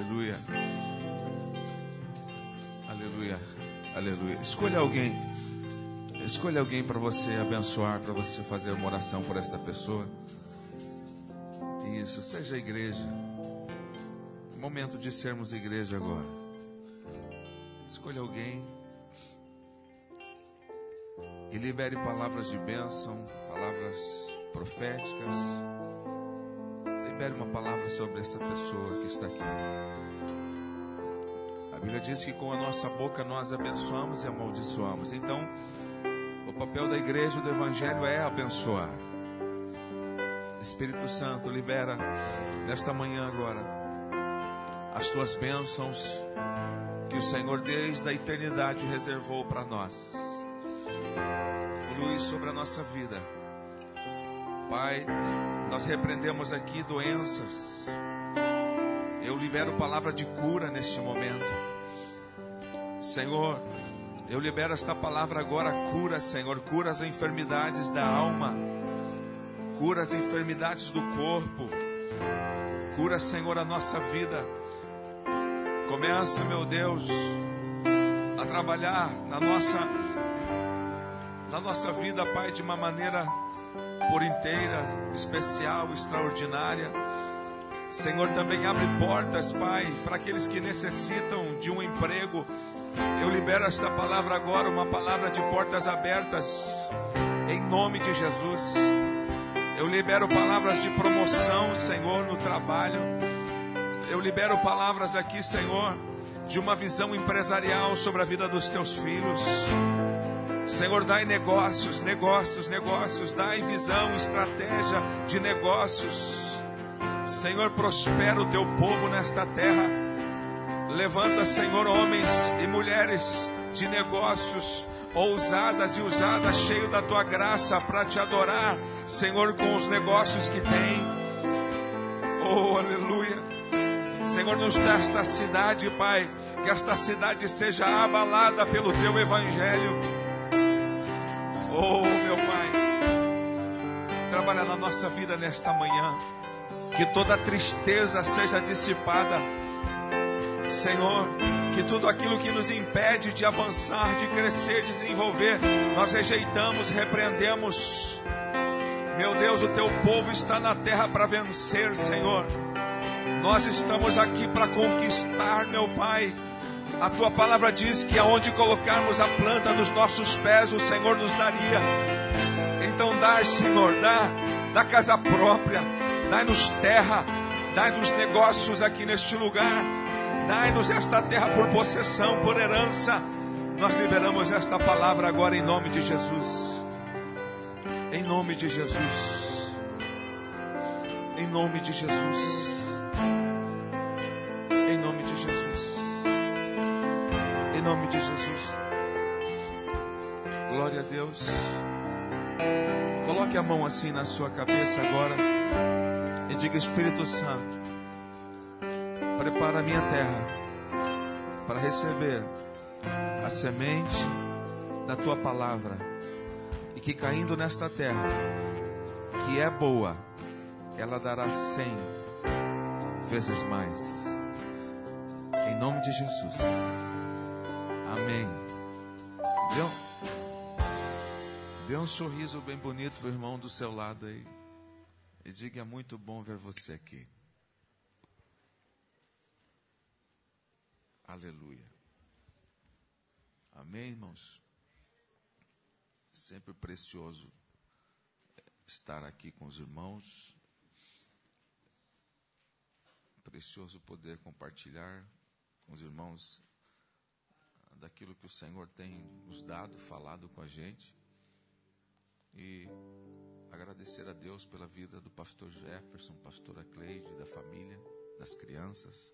Aleluia. Aleluia. Aleluia. Escolha alguém. Escolha alguém para você abençoar, para você fazer uma oração por esta pessoa. Isso, seja a igreja. Momento de sermos igreja agora. Escolha alguém e libere palavras de bênção, palavras proféticas. Libere uma palavra sobre essa pessoa que está aqui. A Bíblia diz que com a nossa boca nós abençoamos e amaldiçoamos. Então, o papel da igreja do Evangelho é abençoar. Espírito Santo, libera nesta manhã agora as tuas bênçãos que o Senhor desde a eternidade reservou para nós. Flui sobre a nossa vida. Pai, nós repreendemos aqui doenças. Eu libero palavra de cura neste momento. Senhor, eu libero esta palavra agora, cura, Senhor, cura as enfermidades da alma, cura as enfermidades do corpo, cura, Senhor, a nossa vida. Começa, meu Deus, a trabalhar na nossa na nossa vida, Pai, de uma maneira por inteira, especial, extraordinária. Senhor, também abre portas, Pai, para aqueles que necessitam de um emprego. Eu libero esta palavra agora, uma palavra de portas abertas, em nome de Jesus. Eu libero palavras de promoção, Senhor, no trabalho. Eu libero palavras aqui, Senhor, de uma visão empresarial sobre a vida dos teus filhos. Senhor, dai negócios, negócios, negócios, dai visão, estratégia de negócios. Senhor, prospera o teu povo nesta terra. Levanta, Senhor, homens e mulheres de negócios ousadas e usadas, cheio da tua graça para te adorar, Senhor, com os negócios que tem. Oh, aleluia. Senhor, nos dá esta cidade, Pai, que esta cidade seja abalada pelo teu evangelho. Oh, meu Pai, trabalha na nossa vida nesta manhã, que toda tristeza seja dissipada. Senhor, que tudo aquilo que nos impede de avançar, de crescer, de desenvolver, nós rejeitamos, repreendemos. Meu Deus, o teu povo está na terra para vencer, Senhor. Nós estamos aqui para conquistar, meu Pai. A tua palavra diz que aonde colocarmos a planta dos nossos pés, o Senhor nos daria. Então dá, Senhor, dá, dá casa própria, dai-nos terra, dai-nos negócios aqui neste lugar, dai-nos esta terra por possessão, por herança. Nós liberamos esta palavra agora em nome de Jesus. Em nome de Jesus. Em nome de Jesus. Nome de Jesus. Glória a Deus. Coloque a mão assim na sua cabeça agora e diga: Espírito Santo, prepara a minha terra para receber a semente da tua palavra e que caindo nesta terra, que é boa, ela dará cem vezes mais. Em nome de Jesus. Amém. Dê um, dê um sorriso bem bonito pro irmão do seu lado aí. E diga: é muito bom ver você aqui. Aleluia. Amém, irmãos? Sempre precioso estar aqui com os irmãos. Precioso poder compartilhar com os irmãos daquilo que o Senhor tem nos dado, falado com a gente. E agradecer a Deus pela vida do pastor Jefferson, pastora Cleide, da família, das crianças,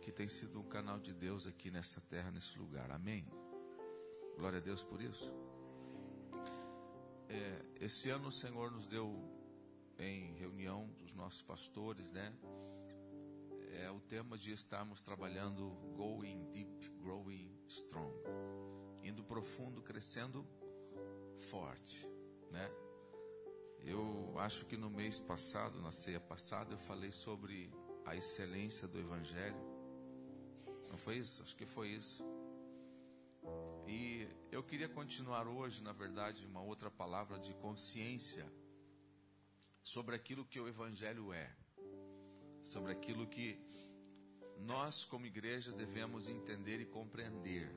que tem sido um canal de Deus aqui nessa terra, nesse lugar. Amém. Glória a Deus por isso. É, esse ano o Senhor nos deu em reunião dos nossos pastores, né? É o tema de estarmos trabalhando going deep, growing strong, indo profundo, crescendo forte, né? Eu acho que no mês passado, na ceia passada, eu falei sobre a excelência do Evangelho. Não foi isso? Acho que foi isso. E eu queria continuar hoje, na verdade, uma outra palavra de consciência sobre aquilo que o Evangelho é, sobre aquilo que nós, como igreja, devemos entender e compreender.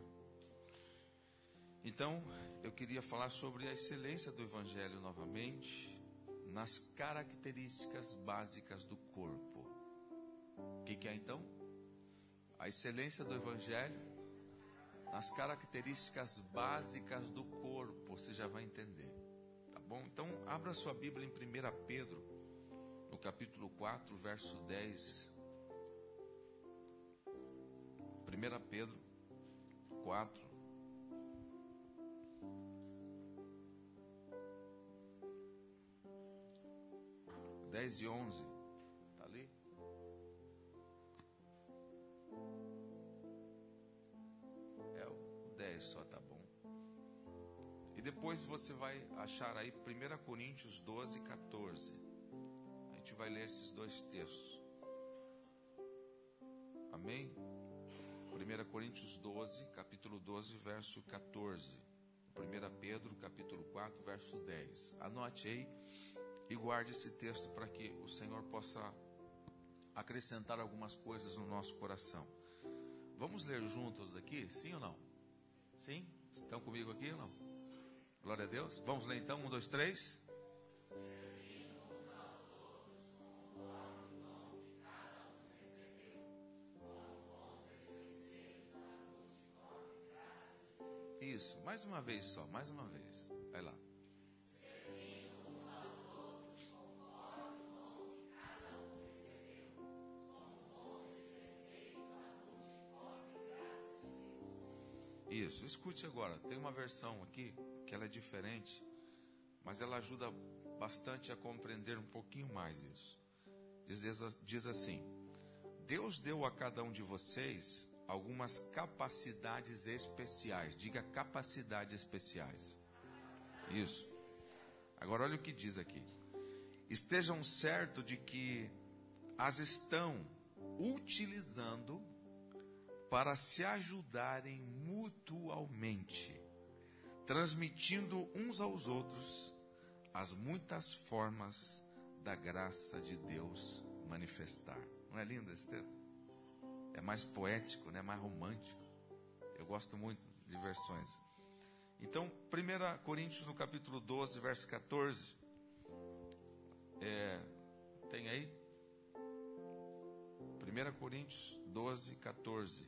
Então, eu queria falar sobre a excelência do Evangelho novamente, nas características básicas do corpo. O que, que é então? A excelência do Evangelho nas características básicas do corpo, você já vai entender. Tá bom? Então, abra sua Bíblia em 1 Pedro, no capítulo 4, verso 10. 1 Pedro 4, 10 e 11. Está ali? É o 10 só, tá bom. E depois você vai achar aí 1 Coríntios 12, 14. A gente vai ler esses dois textos. Amém? 1 Coríntios 12, capítulo 12, verso 14. 1 Pedro, capítulo 4, verso 10. Anote aí e guarde esse texto para que o Senhor possa acrescentar algumas coisas no nosso coração. Vamos ler juntos aqui? Sim ou não? Sim? Estão comigo aqui ou não? Glória a Deus. Vamos ler então? Um, dois, três. Isso, mais uma vez só, mais uma vez. Vai lá. Isso, escute agora. Tem uma versão aqui que ela é diferente, mas ela ajuda bastante a compreender um pouquinho mais isso. Diz, diz assim: Deus deu a cada um de vocês algumas capacidades especiais. Diga capacidades especiais. Isso. Agora olha o que diz aqui. Estejam certos de que as estão utilizando para se ajudarem mutualmente, transmitindo uns aos outros as muitas formas da graça de Deus manifestar. Não é lindo esse texto? É mais poético, né? mais romântico. Eu gosto muito de versões. Então, 1 Coríntios no capítulo 12, verso 14. É, tem aí? 1 Coríntios 12, 14.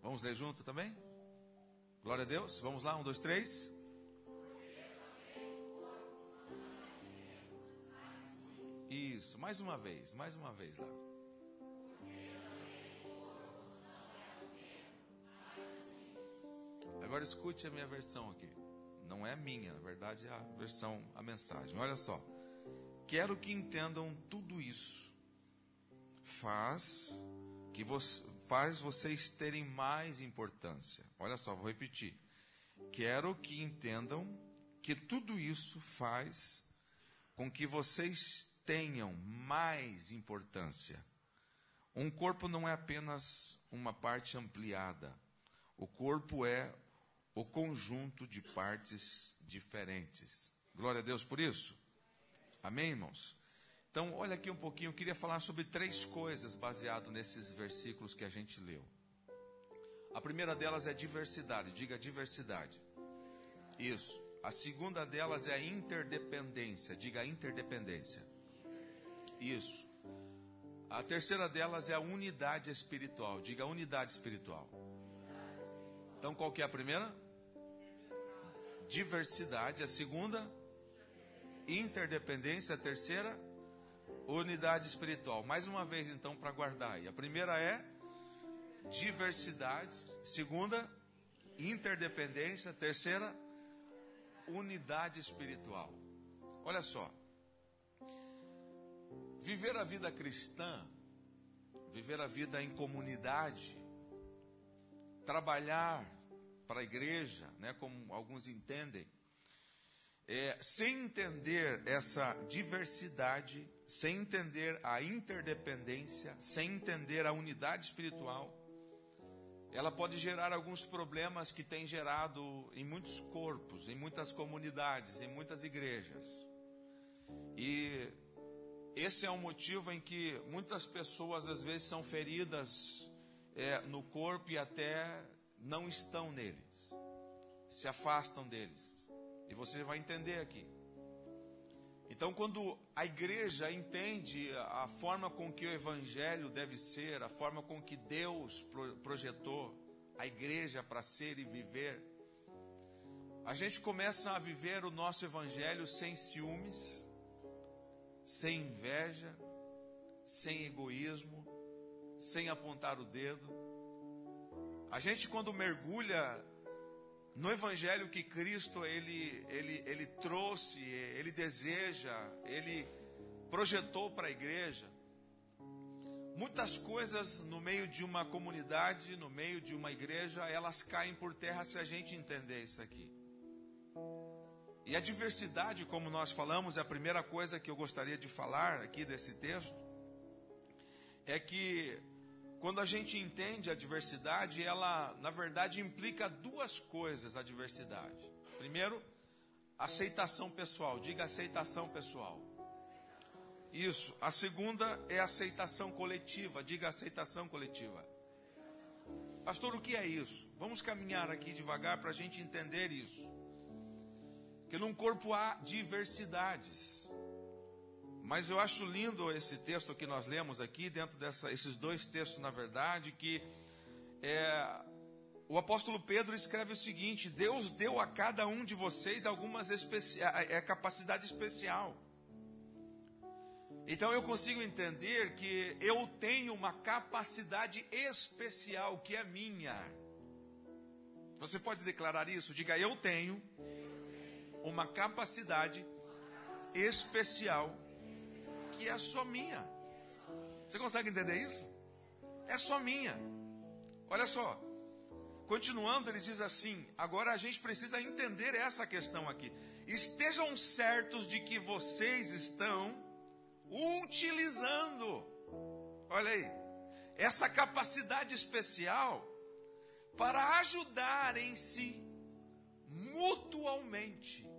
Vamos ler junto também? Glória a Deus. Vamos lá, um, dois, três. Isso, mais uma vez, mais uma vez lá. Agora escute a minha versão aqui. Não é minha, na verdade é a versão, a mensagem. Olha só. Quero que entendam tudo isso. Faz que faz vocês terem mais importância. Olha só, vou repetir. Quero que entendam que tudo isso faz com que vocês tenham mais importância. Um corpo não é apenas uma parte ampliada. O corpo é o conjunto de partes diferentes. Glória a Deus por isso. Amém, irmãos? Então, olha aqui um pouquinho, eu queria falar sobre três coisas baseado nesses versículos que a gente leu. A primeira delas é diversidade, diga diversidade. Isso. A segunda delas é interdependência, diga interdependência. Isso. A terceira delas é a unidade espiritual, diga unidade espiritual. Então, qual que é a primeira? Diversidade. A segunda? Interdependência. A terceira? unidade espiritual. Mais uma vez, então, para guardar aí. A primeira é diversidade. Segunda, interdependência. Terceira, unidade espiritual. Olha só. Viver a vida cristã, viver a vida em comunidade, trabalhar para a igreja, né, como alguns entendem, é, sem entender essa diversidade, sem entender a interdependência, sem entender a unidade espiritual, ela pode gerar alguns problemas que tem gerado em muitos corpos, em muitas comunidades, em muitas igrejas. E esse é um motivo em que muitas pessoas às vezes são feridas é, no corpo e até não estão neles, se afastam deles. E você vai entender aqui. Então, quando a igreja entende a forma com que o evangelho deve ser, a forma com que Deus projetou a igreja para ser e viver, a gente começa a viver o nosso evangelho sem ciúmes, sem inveja, sem egoísmo, sem apontar o dedo. A gente, quando mergulha no evangelho que Cristo ele, ele, ele trouxe, ele deseja, ele projetou para a igreja. Muitas coisas no meio de uma comunidade, no meio de uma igreja, elas caem por terra se a gente entender isso aqui. E a diversidade, como nós falamos, é a primeira coisa que eu gostaria de falar aqui desse texto, é que quando a gente entende a diversidade, ela, na verdade, implica duas coisas a diversidade. Primeiro, aceitação pessoal. Diga aceitação pessoal. Isso. A segunda é aceitação coletiva. Diga aceitação coletiva. Pastor, o que é isso? Vamos caminhar aqui devagar para a gente entender isso. Que num corpo há diversidades. Mas eu acho lindo esse texto que nós lemos aqui, dentro desses dois textos, na verdade, que é, o apóstolo Pedro escreve o seguinte: Deus deu a cada um de vocês algumas especi é, capacidade especial. Então eu consigo entender que eu tenho uma capacidade especial que é minha. Você pode declarar isso? Diga, eu tenho uma capacidade especial que é só minha. Você consegue entender isso? É só minha. Olha só. Continuando, ele diz assim: agora a gente precisa entender essa questão aqui. Estejam certos de que vocês estão utilizando, olha aí, essa capacidade especial para ajudar em si mutualmente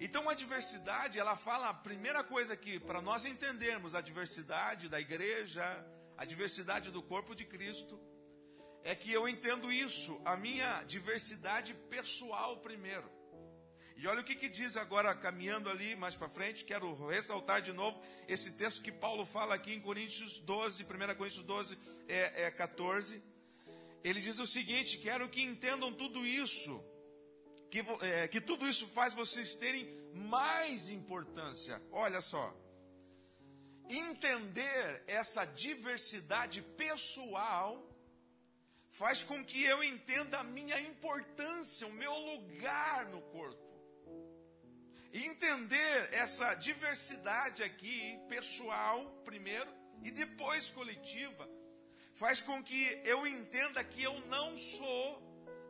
então a diversidade, ela fala a primeira coisa que para nós entendermos a diversidade da igreja, a diversidade do corpo de Cristo, é que eu entendo isso, a minha diversidade pessoal primeiro. E olha o que, que diz agora, caminhando ali mais para frente, quero ressaltar de novo esse texto que Paulo fala aqui em Coríntios 12, 1 Coríntios 12, é, é 14. Ele diz o seguinte: quero que entendam tudo isso que, é, que tudo isso faz vocês terem mais importância. Olha só. Entender essa diversidade pessoal faz com que eu entenda a minha importância, o meu lugar no corpo. Entender essa diversidade aqui, pessoal, primeiro, e depois coletiva, faz com que eu entenda que eu não sou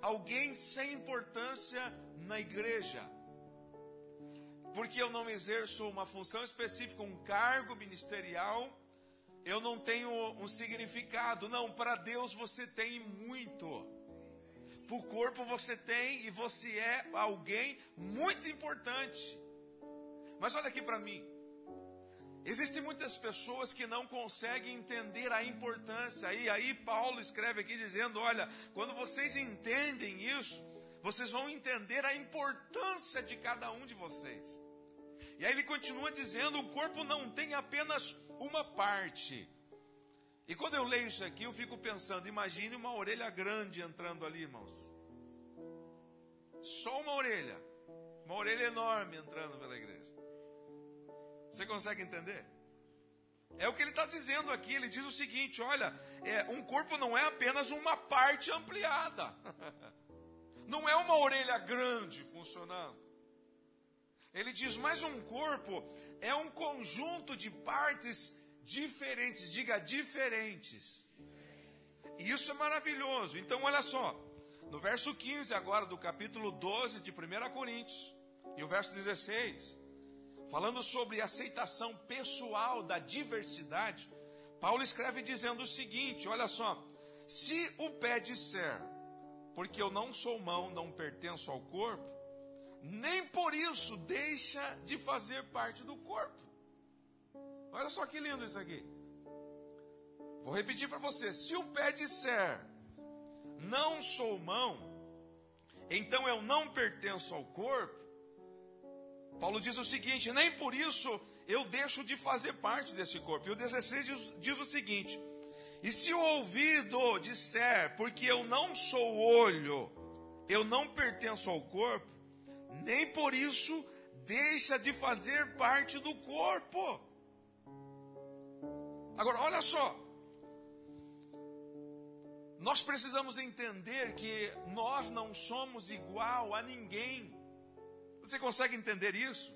alguém sem importância na igreja. Porque eu não exerço uma função específica, um cargo ministerial, eu não tenho um significado. Não, para Deus você tem muito. Para o corpo você tem e você é alguém muito importante. Mas olha aqui para mim. Existem muitas pessoas que não conseguem entender a importância. E aí Paulo escreve aqui dizendo: olha, quando vocês entendem isso, vocês vão entender a importância de cada um de vocês. E aí ele continua dizendo: o corpo não tem apenas uma parte. E quando eu leio isso aqui, eu fico pensando: imagine uma orelha grande entrando ali, irmãos. Só uma orelha, uma orelha enorme entrando pela igreja. Você consegue entender? É o que ele está dizendo aqui. Ele diz o seguinte: olha, é, um corpo não é apenas uma parte ampliada, não é uma orelha grande funcionando. Ele diz, mas um corpo é um conjunto de partes diferentes, diga diferentes. E isso é maravilhoso. Então, olha só, no verso 15 agora do capítulo 12 de 1 Coríntios, e o verso 16, falando sobre aceitação pessoal da diversidade, Paulo escreve dizendo o seguinte: olha só, se o pé disser, porque eu não sou mão, não pertenço ao corpo, nem por isso deixa de fazer parte do corpo. Olha só que lindo isso aqui. Vou repetir para você: se o pé disser, não sou mão, então eu não pertenço ao corpo. Paulo diz o seguinte: nem por isso eu deixo de fazer parte desse corpo. E o 16 diz, diz o seguinte: e se o ouvido disser, porque eu não sou olho, eu não pertenço ao corpo, nem por isso deixa de fazer parte do corpo. Agora, olha só, nós precisamos entender que nós não somos igual a ninguém. Você consegue entender isso?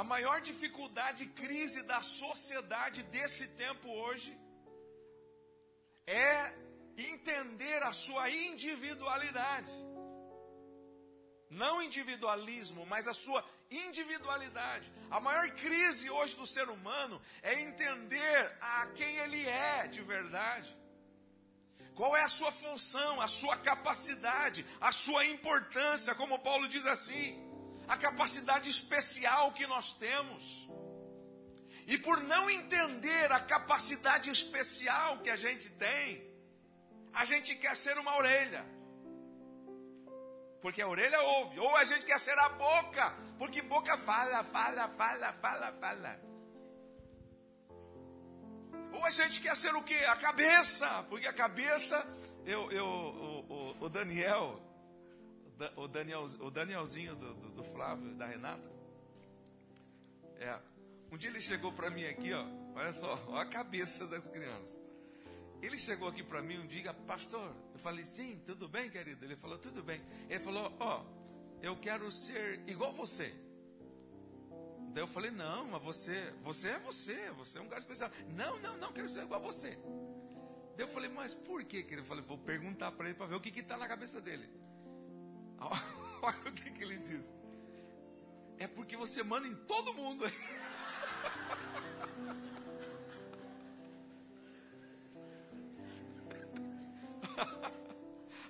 A maior dificuldade e crise da sociedade desse tempo hoje é entender a sua individualidade. Não individualismo, mas a sua individualidade. A maior crise hoje do ser humano é entender a quem ele é de verdade. Qual é a sua função, a sua capacidade, a sua importância, como Paulo diz assim, a capacidade especial que nós temos. E por não entender a capacidade especial que a gente tem, a gente quer ser uma orelha. Porque a orelha ouve, ou a gente quer ser a boca, porque boca fala, fala, fala, fala, fala. Ou a gente quer ser o quê? A cabeça. Porque a cabeça, eu, eu, o, o, o Daniel, o, Daniel, o Danielzinho do, do, do Flávio, da Renata. É, um dia ele chegou para mim aqui, ó, olha só, a cabeça das crianças. Ele chegou aqui para mim um dia, pastor, eu falei, sim, tudo bem, querido? Ele falou, tudo bem. Ele falou, ó, eu quero ser igual você. Daí eu falei, não, mas você, você é você, você é um cara especial. Não, não, não, quero ser igual a você. Daí eu falei, mas por que? Ele falou, vou perguntar para ele para ver o que está na cabeça dele. Olha o que, que ele diz. É porque você manda em todo mundo.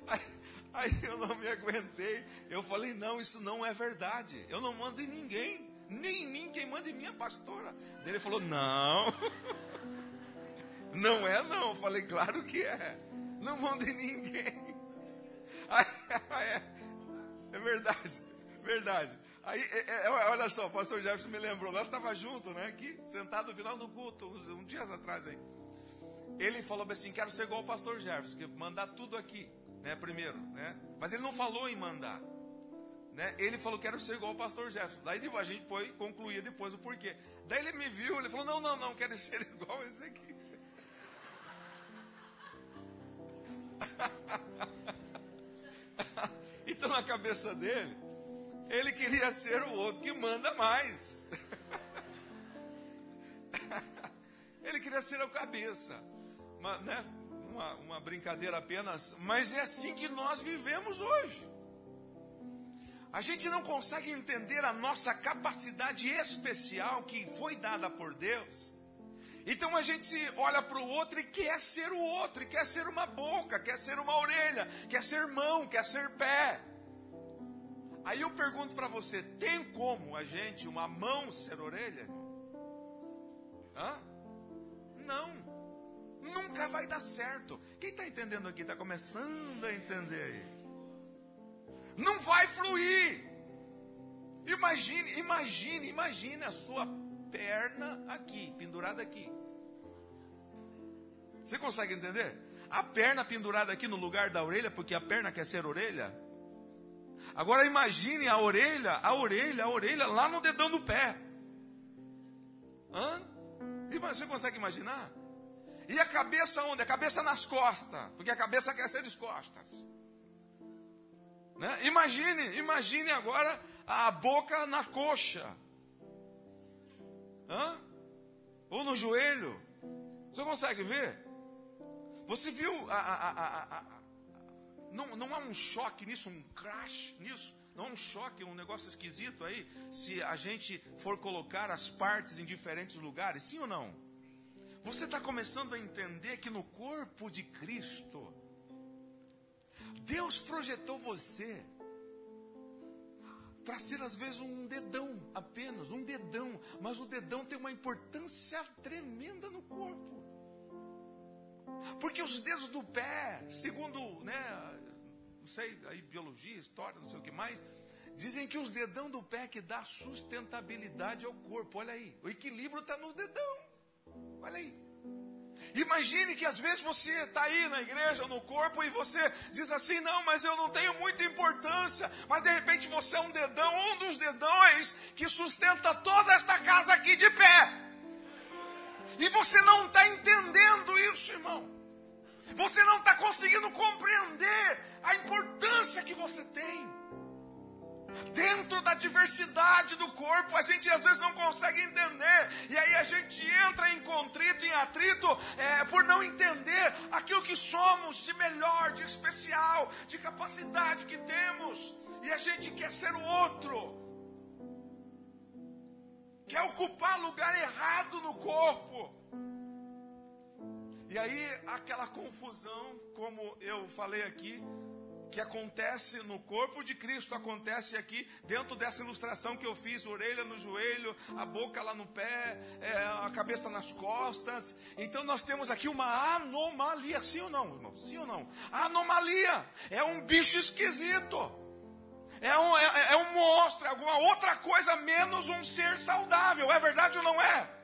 Aí, aí eu não me aguentei. Eu falei, não, isso não é verdade. Eu não mando em ninguém nem em mim, quem manda em mim é a pastora. Daí ele falou: Não, não é não. Eu falei: Claro que é. Não manda em ninguém. Aí, é, é verdade, verdade. Aí, é, é, olha só, o pastor Jefferson me lembrou, nós estávamos juntos, né, aqui, sentado no final do culto, uns, uns dias atrás aí. Ele falou assim, quero ser igual o pastor Jefferson, que mandar tudo aqui, né, primeiro, né? Mas ele não falou em mandar. Né? Ele falou, quero ser igual o pastor Jefferson. Daí a gente foi, concluía depois o porquê. Daí ele me viu, ele falou, não, não, não, quero ser igual esse aqui. então na cabeça dele, ele queria ser o outro que manda mais. ele queria ser a cabeça. Uma, né? uma, uma brincadeira apenas, mas é assim que nós vivemos hoje. A gente não consegue entender a nossa capacidade especial que foi dada por Deus. Então a gente olha para o outro e quer ser o outro, quer ser uma boca, quer ser uma orelha, quer ser mão, quer ser pé. Aí eu pergunto para você: tem como a gente, uma mão, ser orelha? Hã? Não, nunca vai dar certo. Quem está entendendo aqui? Está começando a entender aí não vai fluir. Imagine, imagine, imagine a sua perna aqui, pendurada aqui. Você consegue entender? A perna pendurada aqui no lugar da orelha, porque a perna quer ser orelha. Agora imagine a orelha, a orelha, a orelha lá no dedão do pé. Hã? Você consegue imaginar? E a cabeça onde? A cabeça nas costas, porque a cabeça quer ser costas. Né? Imagine, imagine agora a boca na coxa. Hã? Ou no joelho. Você consegue ver? Você viu a, a, a, Não, não há um choque nisso, um crash nisso? Não há um choque, um negócio esquisito aí? Se a gente for colocar as partes em diferentes lugares, sim ou não? Você está começando a entender que no corpo de Cristo, Deus projetou você para ser às vezes um dedão apenas, um dedão, mas o dedão tem uma importância tremenda no corpo. Porque os dedos do pé, segundo, né, não sei, aí biologia, história, não sei o que mais, dizem que os dedão do pé que dá sustentabilidade ao corpo. Olha aí, o equilíbrio está nos dedão. Olha aí. Imagine que às vezes você está aí na igreja, no corpo, e você diz assim: não, mas eu não tenho muita importância. Mas de repente você é um dedão, um dos dedões que sustenta toda esta casa aqui de pé. E você não está entendendo isso, irmão. Você não está conseguindo compreender a importância que você tem. Dentro da diversidade do corpo, a gente às vezes não consegue entender, e aí a gente entra em contrito, em atrito, é, por não entender aquilo que somos de melhor, de especial, de capacidade que temos, e a gente quer ser o outro, quer ocupar lugar errado no corpo. E aí aquela confusão, como eu falei aqui, que acontece no corpo de Cristo, acontece aqui, dentro dessa ilustração que eu fiz: orelha no joelho, a boca lá no pé, é, a cabeça nas costas. Então nós temos aqui uma anomalia, sim ou não, irmão? Sim ou não? anomalia é um bicho esquisito. É um, é, é um monstro, é alguma outra coisa menos um ser saudável. É verdade ou não é?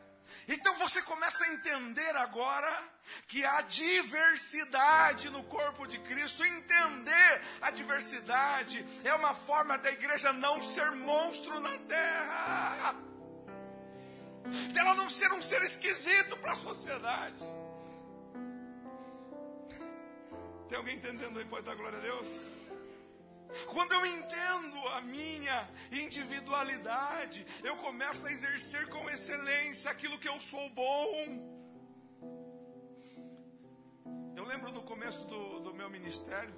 Então você começa a entender agora que há diversidade no corpo de Cristo. Entender a diversidade é uma forma da igreja não ser monstro na terra, dela não ser um ser esquisito para a sociedade. Tem alguém entendendo? Pode dar glória a Deus? Quando eu entendo a minha individualidade, eu começo a exercer com excelência aquilo que eu sou bom. Eu lembro no começo do, do meu ministério,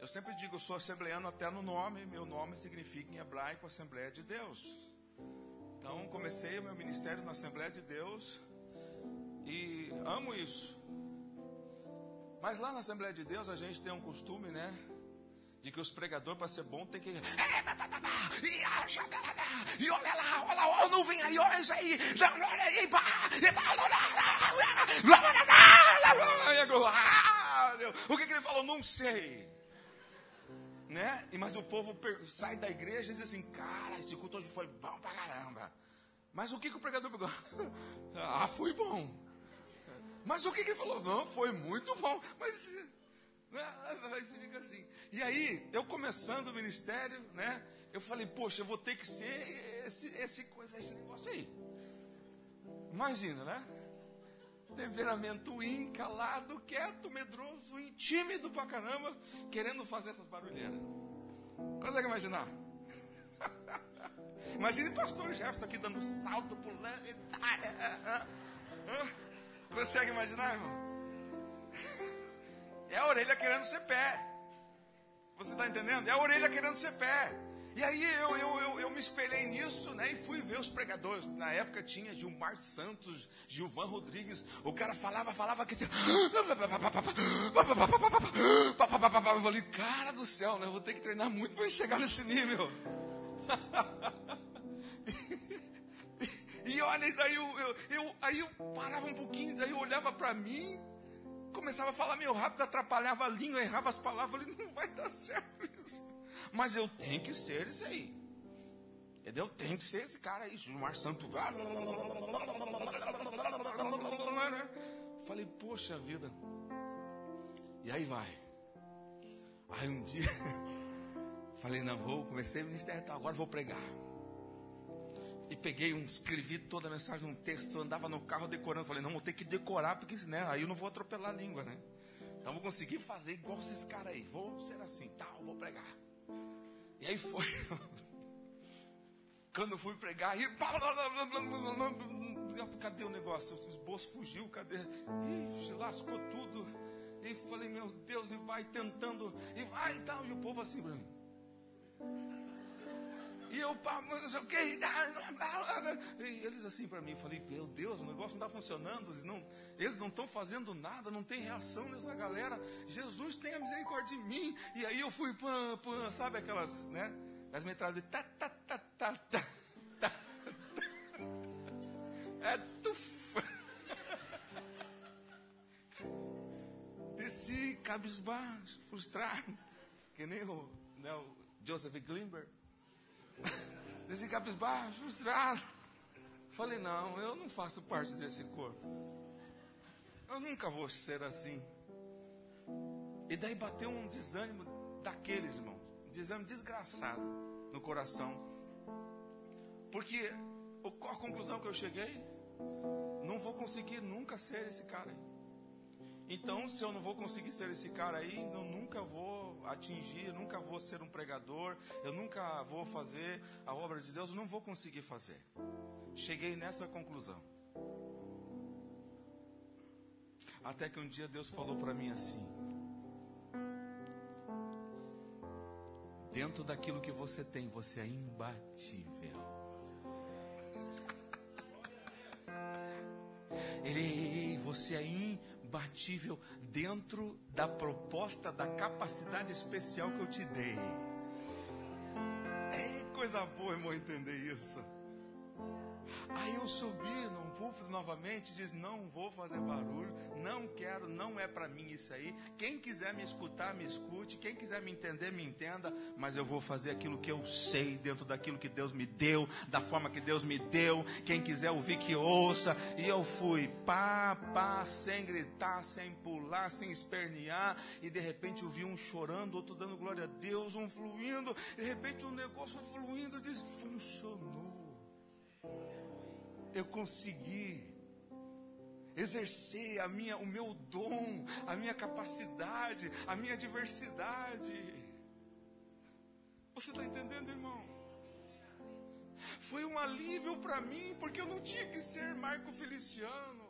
eu sempre digo, eu sou assembleano até no nome, meu nome significa em hebraico Assembleia de Deus. Então comecei o meu ministério na Assembleia de Deus e amo isso. Mas lá na Assembleia de Deus a gente tem um costume, né? De que os pregadores, para ser bom, tem que. E olha lá, olha lá, olha a nuvem aí, olha isso aí. O que, que ele falou? Não sei. Né? Mas o povo sai da igreja e diz assim: Cara, esse culto hoje foi bom pra caramba. Mas o que, que o pregador pegou? ah, foi bom. Mas o que, que ele falou? Não, foi muito bom. Mas, né? mas fica assim. E aí, eu começando o ministério, né? Eu falei, poxa, eu vou ter que ser esse, esse, coisa, esse negócio aí. Imagina, né? Temperamento incalado, quieto, medroso, tímido pra caramba, querendo fazer essas barulheiras. Consegue imaginar? Imagine o pastor Jefferson aqui dando salto, pulando. Consegue imaginar, irmão? É a orelha querendo ser pé. Você está entendendo? É a orelha querendo ser pé. E aí eu, eu, eu, eu, me espelhei nisso, né? E fui ver os pregadores. Na época tinha Gilmar Santos, Gilvan Rodrigues. O cara falava, falava que. Eu falei, cara do céu, né? Eu vou ter que treinar muito para chegar nesse nível. e olha, daí eu, eu, eu, aí eu parava um pouquinho, daí eu olhava para mim, começava a falar meio rápido, atrapalhava a língua, errava as palavras. Falei, não vai dar certo isso. Mas eu tenho que ser isso aí. Entendeu? Tem que ser esse cara aí, Gilmar Santo. Falei, poxa vida. E aí vai. Aí um dia, falei, não vou, comecei o ministério, então agora vou pregar. E peguei um, escrevi toda a mensagem num texto, andava no carro decorando. Falei, não, vou ter que decorar, porque né, aí eu não vou atropelar a língua, né? Então vou conseguir fazer igual esses caras aí. Vou ser assim, tal, vou pregar. E aí foi. Quando fui pregar, e. Cadê o negócio? O esboço fugiu, cadê? Ih, lascou tudo. E falei, meu Deus, e vai tentando, e vai e tal. E o povo assim mim. E eu, não sei o que. E eles assim para mim, falei, meu Deus, o negócio não está funcionando. Eles não eles não estão fazendo nada, não tem reação nessa galera. Jesus tenha misericórdia de mim. E aí eu fui, pã, pã, sabe aquelas, né? As metralhas de tá, tá, tá, tá, tá, tá. É tuf. Desci cabisbaixo, frustrado. Que nem o, né, o Joseph Glimber. Desci cabisbaixo, frustrado. Falei, não, eu não faço parte desse corpo. Eu nunca vou ser assim. E daí bateu um desânimo daqueles, irmãos. Um desânimo desgraçado no coração. Porque a conclusão que eu cheguei, não vou conseguir nunca ser esse cara aí. Então, se eu não vou conseguir ser esse cara aí, eu nunca vou atingir, eu nunca vou ser um pregador, eu nunca vou fazer a obra de Deus, eu não vou conseguir fazer. Cheguei nessa conclusão. Até que um dia Deus falou para mim assim: Dentro daquilo que você tem, você é imbatível. Ele, você é imbatível dentro da proposta, da capacidade especial que eu te dei. É coisa boa, irmão, entender isso. Aí eu subi num púlpito novamente disse: Não vou fazer barulho, não quero, não é para mim isso aí. Quem quiser me escutar, me escute. Quem quiser me entender, me entenda. Mas eu vou fazer aquilo que eu sei, dentro daquilo que Deus me deu, da forma que Deus me deu. Quem quiser ouvir, que ouça. E eu fui pá, pá, sem gritar, sem pular, sem espernear. E de repente eu vi um chorando, outro dando glória a Deus, um fluindo. De repente um negócio fluindo, diz: Funcionou eu consegui exercer a minha, o meu dom, a minha capacidade, a minha diversidade. Você está entendendo, irmão? Foi um alívio para mim, porque eu não tinha que ser Marco Feliciano.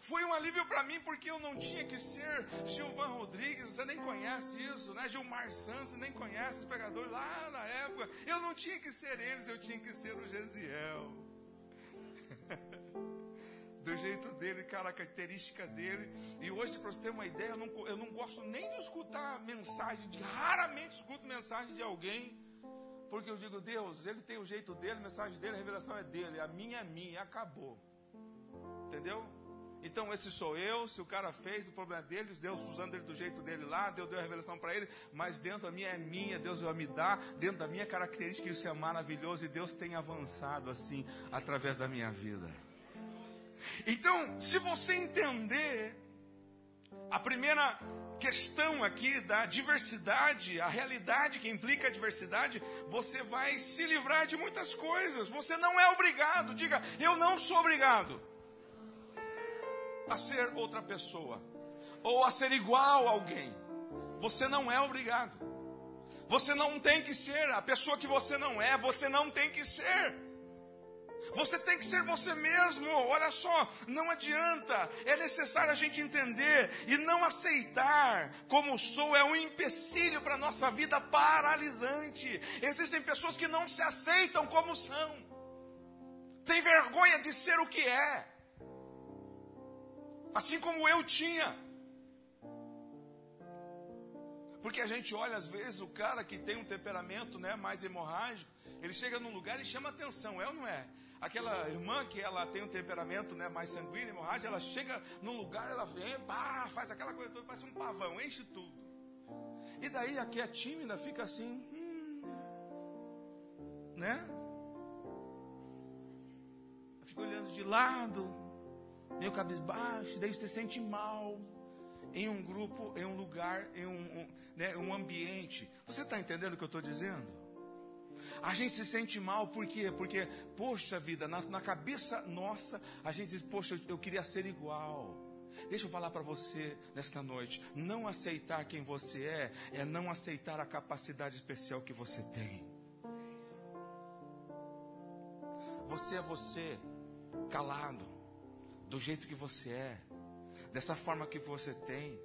Foi um alívio para mim, porque eu não tinha que ser Gilvan Rodrigues, você nem conhece isso, né? Gilmar Santos, nem conhece os pregadores lá na época. Eu não tinha que ser eles, eu tinha que ser o Gesiel. Do jeito dele, características dele. E hoje, para você ter uma ideia, eu não, eu não gosto nem de escutar mensagem, de, raramente escuto mensagem de alguém, porque eu digo, Deus, ele tem o jeito dele, a mensagem dele, a revelação é dele, a minha é minha, acabou. Entendeu? Então, esse sou eu. Se o cara fez, o problema é dele. Deus usando ele do jeito dele lá, Deus deu a revelação para ele. Mas dentro da minha é minha, Deus vai me dar. Dentro da minha característica, isso é maravilhoso. E Deus tem avançado assim, através da minha vida. Então, se você entender a primeira questão aqui da diversidade, a realidade que implica a diversidade, você vai se livrar de muitas coisas. Você não é obrigado, diga, eu não sou obrigado a ser outra pessoa ou a ser igual a alguém. Você não é obrigado. Você não tem que ser a pessoa que você não é, você não tem que ser. Você tem que ser você mesmo. Olha só, não adianta. É necessário a gente entender e não aceitar como sou é um empecilho para a nossa vida paralisante. Existem pessoas que não se aceitam como são. Tem vergonha de ser o que é. Assim como eu tinha. Porque a gente olha às vezes o cara que tem um temperamento, né, mais hemorrágico, ele chega num lugar e chama atenção, é ou não é? Aquela irmã que ela tem um temperamento né, mais sanguíneo, hemorrágico, ela chega num lugar, ela vem, faz aquela coisa toda, parece um pavão, enche tudo. E daí a que é tímida fica assim, hum, né? Fica olhando de lado, meio cabisbaixo, daí você se sente mal em um grupo, em um lugar, em um, um, né, um ambiente. Você está entendendo o que eu estou dizendo? A gente se sente mal, por quê? Porque, poxa vida, na, na cabeça nossa, a gente diz, poxa, eu, eu queria ser igual. Deixa eu falar para você nesta noite: não aceitar quem você é, é não aceitar a capacidade especial que você tem. Você é você, calado, do jeito que você é, dessa forma que você tem.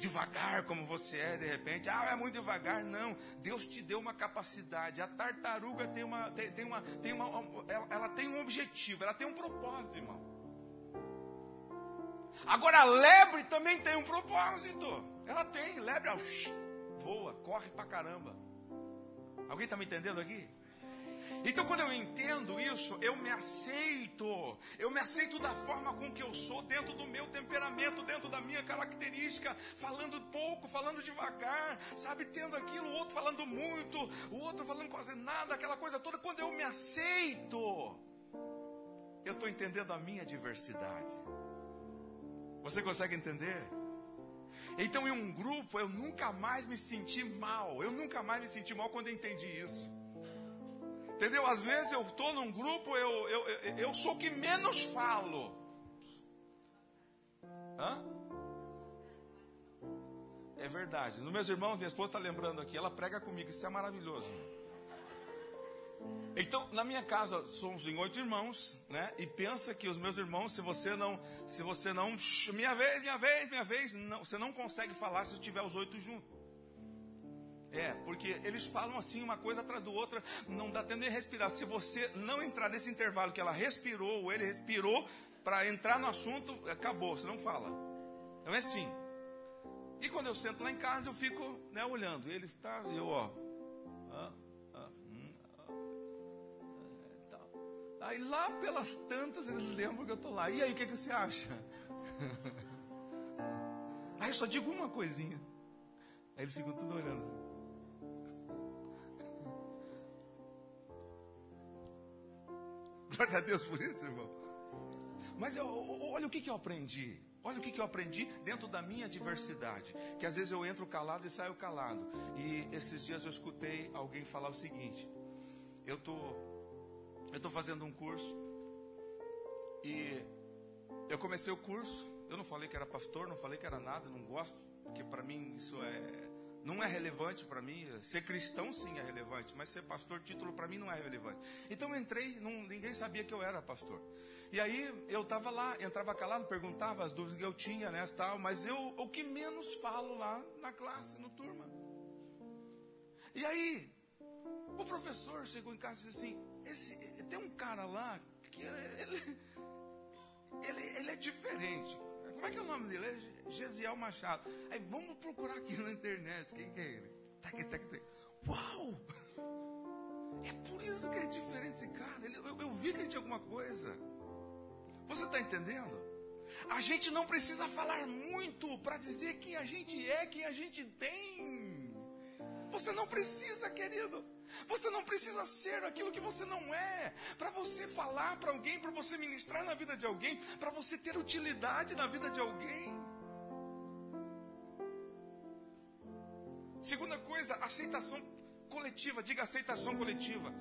Devagar como você é, de repente. Ah, é muito devagar. Não. Deus te deu uma capacidade. A tartaruga tem uma. Tem, tem uma, tem uma ela, ela tem um objetivo, ela tem um propósito, irmão. Agora a lebre também tem um propósito. Ela tem, lebre, voa, corre pra caramba. Alguém está me entendendo aqui? Então, quando eu entendo isso, eu me aceito. Eu me aceito da forma com que eu sou, dentro do meu temperamento, dentro da minha característica, falando pouco, falando devagar, sabe? Tendo aquilo, o outro falando muito, o outro falando quase nada, aquela coisa toda. Quando eu me aceito, eu estou entendendo a minha diversidade. Você consegue entender? Então, em um grupo, eu nunca mais me senti mal. Eu nunca mais me senti mal quando eu entendi isso. Entendeu? Às vezes eu estou num grupo, eu, eu, eu, sou o que menos falo. Hã? É verdade. Nos meus irmãos, minha esposa está lembrando aqui, ela prega comigo, isso é maravilhoso. Então, na minha casa somos em oito irmãos, né? E pensa que os meus irmãos, se você não, se você não, minha vez, minha vez, minha vez, não, você não consegue falar se tiver os oito juntos. É, porque eles falam assim uma coisa atrás do outra, não dá tempo de respirar. Se você não entrar nesse intervalo que ela respirou, ou ele respirou, para entrar no assunto, acabou, você não fala. Então é assim. E quando eu sento lá em casa, eu fico né, olhando. Ele está, eu, ó. Ah, ah, hum, ah, tá. Aí lá pelas tantas eles lembram que eu estou lá. E aí, o que, que você acha? aí eu só digo uma coisinha. Aí eles ficam tudo olhando. Glória a Deus por isso, irmão. Mas eu, olha o que, que eu aprendi. Olha o que, que eu aprendi dentro da minha diversidade. Que às vezes eu entro calado e saio calado. E esses dias eu escutei alguém falar o seguinte: Eu tô, eu tô fazendo um curso e eu comecei o curso. Eu não falei que era pastor, não falei que era nada, não gosto, porque para mim isso é não é relevante para mim. Ser cristão, sim, é relevante, mas ser pastor, título para mim não é relevante. Então eu entrei, não, ninguém sabia que eu era pastor. E aí eu estava lá, entrava calado, perguntava as dúvidas que eu tinha, né, tal, mas eu o que menos falo lá na classe, no turma. E aí, o professor chegou em casa e disse assim: esse, tem um cara lá que ele, ele, ele, ele é diferente. Como é que é o nome dele? É Gesiel Machado. Aí vamos procurar aqui na internet. Quem que é ele? Tac, tac, tac. Uau! É por isso que é diferente esse cara. Ele, eu, eu vi que ele tinha alguma coisa. Você está entendendo? A gente não precisa falar muito para dizer quem a gente é, quem a gente tem. Você não precisa, querido. Você não precisa ser aquilo que você não é. Para você falar para alguém, para você ministrar na vida de alguém, para você ter utilidade na vida de alguém. Segunda coisa, aceitação coletiva. Diga aceitação coletiva.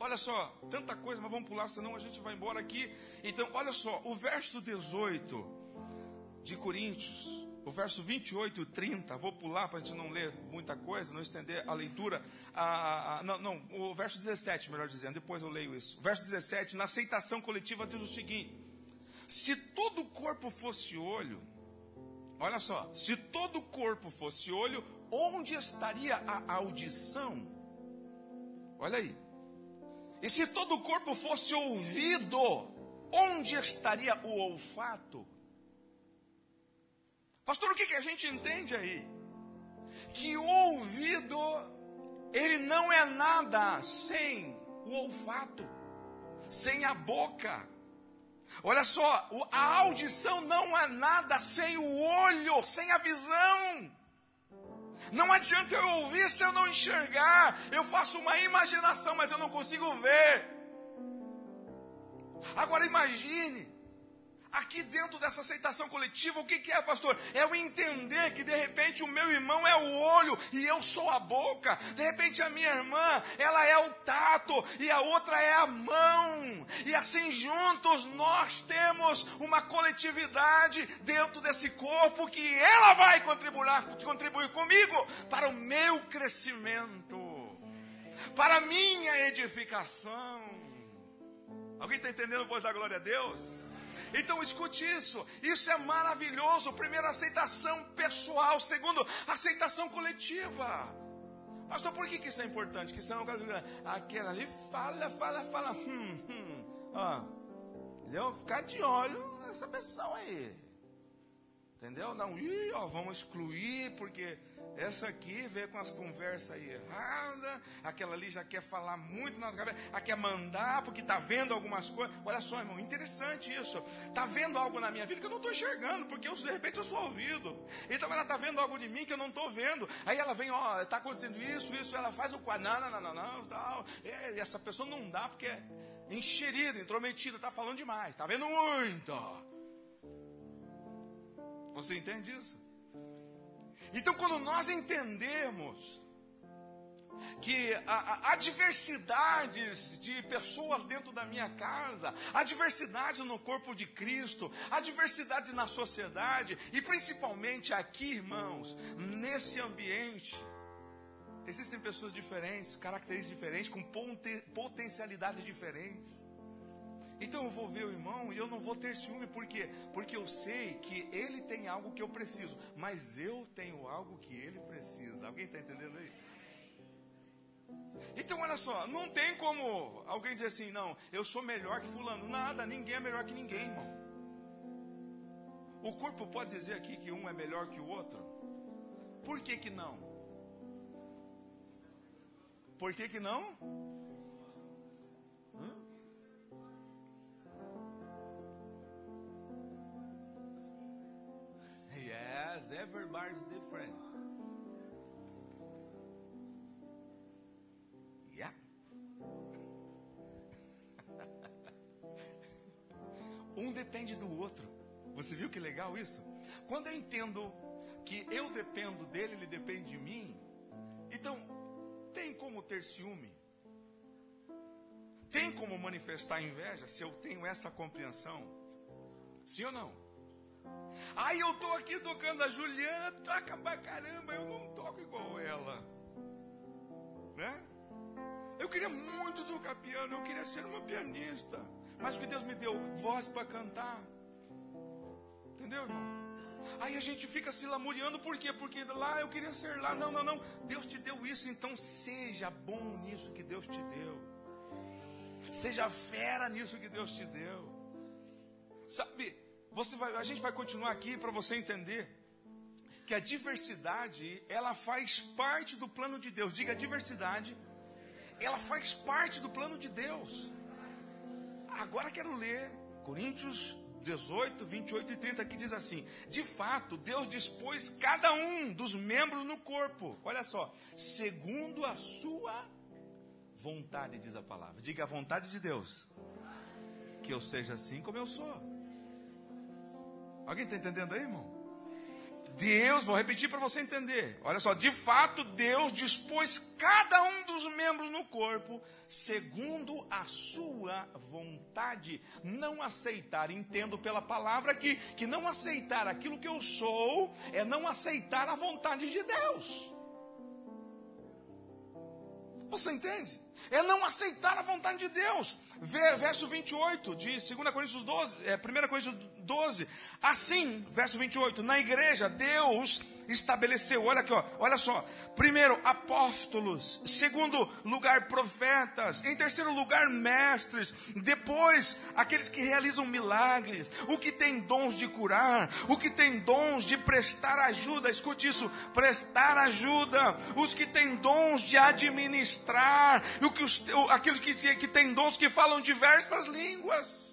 Olha só, tanta coisa, mas vamos pular, senão a gente vai embora aqui. Então, olha só, o verso 18 de Coríntios o verso 28 e 30, vou pular para a gente não ler muita coisa, não estender a leitura. A, a, não, não, o verso 17, melhor dizendo, depois eu leio isso. O verso 17, na aceitação coletiva, diz o seguinte: Se todo o corpo fosse olho, olha só, se todo o corpo fosse olho, onde estaria a audição? Olha aí. E se todo o corpo fosse ouvido, onde estaria o olfato? Pastor, o que, que a gente entende aí? Que o ouvido, ele não é nada sem o olfato, sem a boca. Olha só, a audição não é nada sem o olho, sem a visão. Não adianta eu ouvir se eu não enxergar. Eu faço uma imaginação, mas eu não consigo ver. Agora imagine Aqui dentro dessa aceitação coletiva, o que, que é, pastor? É o entender que de repente o meu irmão é o olho e eu sou a boca. De repente a minha irmã, ela é o tato e a outra é a mão. E assim juntos nós temos uma coletividade dentro desse corpo que ela vai contribuir, contribuir comigo para o meu crescimento, para a minha edificação. Alguém está entendendo a voz da glória a Deus? Então escute isso. Isso é maravilhoso. Primeiro, aceitação pessoal. Segundo, aceitação coletiva. Pastor, por que, que isso é importante? Que senão aquela ali fala, fala, fala. Hum, hum. Ó, entendeu? Ficar de olho nessa pessoa aí. Entendeu? Não, ih, ó, vamos excluir, porque essa aqui veio com as conversas aí erradas, aquela ali já quer falar muito nas cabeças, a quer mandar porque está vendo algumas coisas. Olha só, irmão, interessante isso. Está vendo algo na minha vida que eu não estou enxergando, porque eu, de repente eu sou ouvido. Então ela está vendo algo de mim que eu não estou vendo. Aí ela vem, ó, está acontecendo isso, isso, ela faz o quadro, não, não, não, não, tal. E essa pessoa não dá porque é enxerida, intrometida, está falando demais, está vendo muito. Você entende isso? Então, quando nós entendemos que há, diversidades de pessoas dentro da minha casa, há diversidade no corpo de Cristo, há diversidade na sociedade, e principalmente aqui, irmãos, nesse ambiente, existem pessoas diferentes, características diferentes, com potencialidades diferentes. Então eu vou ver o irmão e eu não vou ter ciúme, por quê? Porque eu sei que ele tem algo que eu preciso, mas eu tenho algo que ele precisa. Alguém está entendendo aí? Então olha só, não tem como alguém dizer assim, não, eu sou melhor que fulano. Nada, ninguém é melhor que ninguém, irmão. O corpo pode dizer aqui que um é melhor que o outro? Por que que não? Por que que não? Everybody's different. Yeah. um depende do outro. Você viu que legal isso? Quando eu entendo que eu dependo dele, ele depende de mim, então tem como ter ciúme? Tem como manifestar inveja se eu tenho essa compreensão? Sim ou não? Aí eu tô aqui tocando a Juliana, toca pra caramba, eu não toco igual ela. Né? Eu queria muito tocar piano, eu queria ser uma pianista. Mas que Deus me deu voz para cantar. Entendeu, irmão? Aí a gente fica se lamuriando, por quê? Porque lá eu queria ser lá. Não, não, não. Deus te deu isso, então seja bom nisso que Deus te deu. Seja fera nisso que Deus te deu. Sabe, você vai, a gente vai continuar aqui para você entender que a diversidade, ela faz parte do plano de Deus. Diga diversidade, ela faz parte do plano de Deus. Agora quero ler Coríntios 18, 28 e 30 que diz assim: De fato, Deus dispôs cada um dos membros no corpo, olha só, segundo a sua vontade, diz a palavra. Diga a vontade de Deus, que eu seja assim como eu sou. Alguém está entendendo aí, irmão? Deus, vou repetir para você entender. Olha só, de fato, Deus dispôs cada um dos membros no corpo segundo a sua vontade. Não aceitar, entendo pela palavra aqui, que não aceitar aquilo que eu sou é não aceitar a vontade de Deus. Você entende? É não aceitar a vontade de Deus. Verso 28 de 2 Coríntios 12, é, 1 Coríntios 12. Assim, verso 28, na igreja, Deus estabeleceu, olha aqui, ó, olha só. Primeiro, apóstolos. Segundo lugar, profetas. Em terceiro lugar, mestres. Depois, aqueles que realizam milagres. O que tem dons de curar. O que tem dons de prestar ajuda. Escute isso: prestar ajuda. Os que têm dons de administrar. O que os, aqueles que, que têm dons que falam diversas línguas.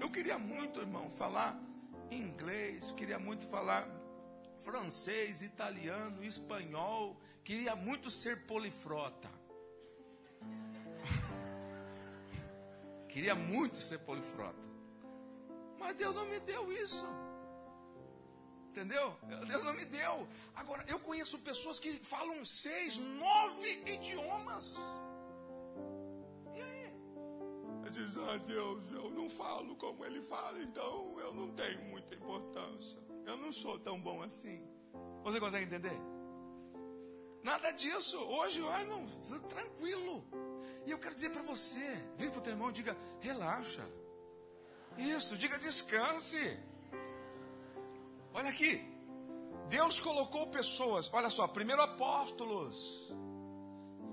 Eu queria muito, irmão, falar inglês, queria muito falar francês, italiano, espanhol, queria muito ser polifrota. queria muito ser polifrota. Mas Deus não me deu isso. Entendeu? Deus não me deu. Agora, eu conheço pessoas que falam seis, nove idiomas. Diz, ah Deus, eu não falo como ele fala, então eu não tenho muita importância. Eu não sou tão bom assim. Você consegue entender? Nada disso. Hoje, ai não, tranquilo. E eu quero dizer para você, vire para o teu irmão e diga, relaxa. Isso, diga descanse. Olha aqui. Deus colocou pessoas, olha só, primeiro apóstolos.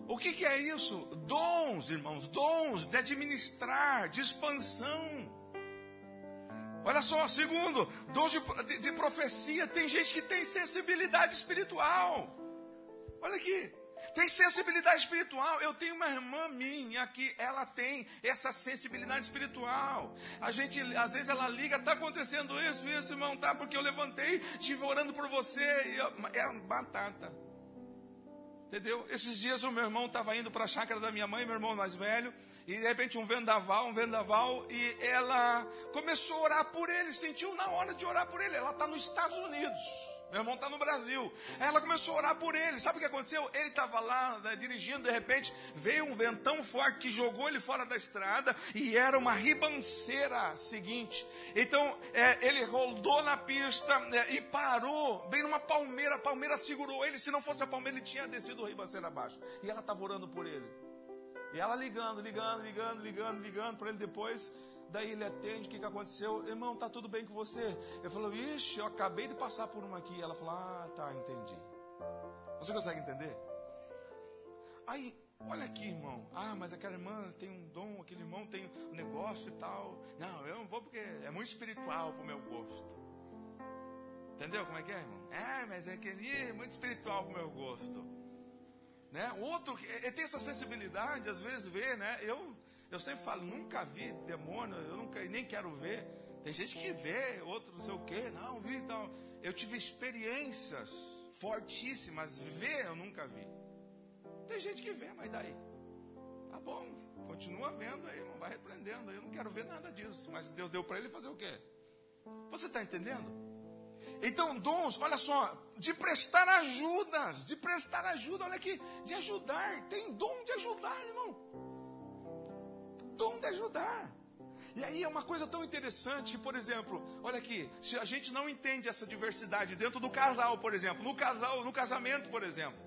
O que, que é isso? Dons, irmãos, dons de administrar, de expansão. Olha só, segundo, dons de, de, de profecia. Tem gente que tem sensibilidade espiritual. Olha aqui. Tem sensibilidade espiritual. Eu tenho uma irmã minha que ela tem essa sensibilidade espiritual. A gente, às vezes, ela liga, está acontecendo isso, isso, irmão, tá? Porque eu levantei, estive orando por você. Eu, é batata. Entendeu? Esses dias o meu irmão estava indo para a chácara da minha mãe, meu irmão mais velho, e de repente um vendaval, um vendaval, e ela começou a orar por ele, sentiu na hora de orar por ele. Ela está nos Estados Unidos. Meu irmão está no Brasil. Ela começou a orar por ele. Sabe o que aconteceu? Ele estava lá né, dirigindo, de repente veio um ventão forte que jogou ele fora da estrada e era uma ribanceira seguinte. Então é, ele rodou na pista é, e parou bem numa palmeira. A palmeira segurou ele. Se não fosse a palmeira, ele tinha descido o ribanceira abaixo. E ela estava orando por ele. E ela ligando, ligando, ligando, ligando, ligando para ele depois. Daí ele atende, o que, que aconteceu? Irmão, tá tudo bem com você? Ele falou, ixi, eu acabei de passar por uma aqui. Ela falou, ah, tá, entendi. Você consegue entender? Aí, olha aqui, irmão. Ah, mas aquela irmã tem um dom, aquele irmão tem um negócio e tal. Não, eu não vou porque é muito espiritual pro meu gosto. Entendeu como é que é, irmão? É, mas é que é muito espiritual pro meu gosto. Né? Outro, ele tem essa sensibilidade, às vezes vê, né? Eu eu sempre falo, nunca vi demônio, eu nunca nem quero ver. Tem gente que vê, outro não sei o quê, não vi então. Eu tive experiências fortíssimas, ver eu nunca vi. Tem gente que vê, mas daí? Tá bom, continua vendo aí, não vai repreendendo. Eu não quero ver nada disso. Mas Deus deu para ele fazer o quê? Você está entendendo? Então, dons, olha só, de prestar ajudas, de prestar ajuda, olha aqui, de ajudar. Tem dom de ajudar, irmão dom de ajudar. E aí é uma coisa tão interessante que, por exemplo, olha aqui, se a gente não entende essa diversidade dentro do casal, por exemplo, no casal, no casamento, por exemplo,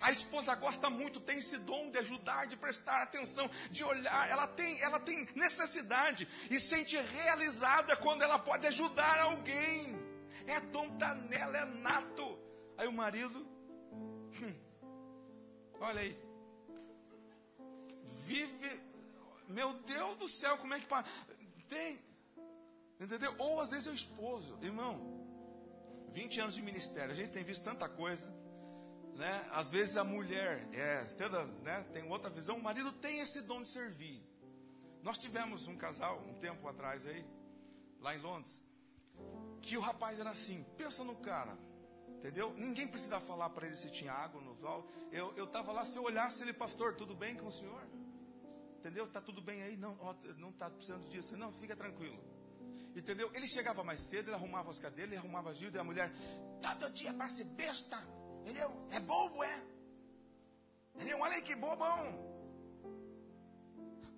a esposa gosta muito, tem esse dom de ajudar, de prestar atenção, de olhar, ela tem, ela tem necessidade e sente realizada quando ela pode ajudar alguém. É dom tá nela, é nato. Aí o marido, hum, olha aí, vive meu Deus do céu, como é que tem? Entendeu? Ou às vezes é o esposo, irmão. 20 anos de ministério, a gente tem visto tanta coisa, né? Às vezes a mulher é, toda, né, tem outra visão, o marido tem esse dom de servir. Nós tivemos um casal um tempo atrás aí, lá em Londres, que o rapaz era assim, pensa no cara, entendeu? Ninguém precisava falar para ele se tinha água no sol. Eu eu estava lá, se eu olhasse ele, pastor, tudo bem com o senhor? Entendeu? Tá tudo bem aí? Não, ó, não está precisando disso. Não, fica tranquilo. Entendeu? Ele chegava mais cedo, ele arrumava as cadeiras, ele arrumava a Gilda e a mulher, todo dia parece besta. Entendeu? É bobo, é? Entendeu? Olha aí que bobão.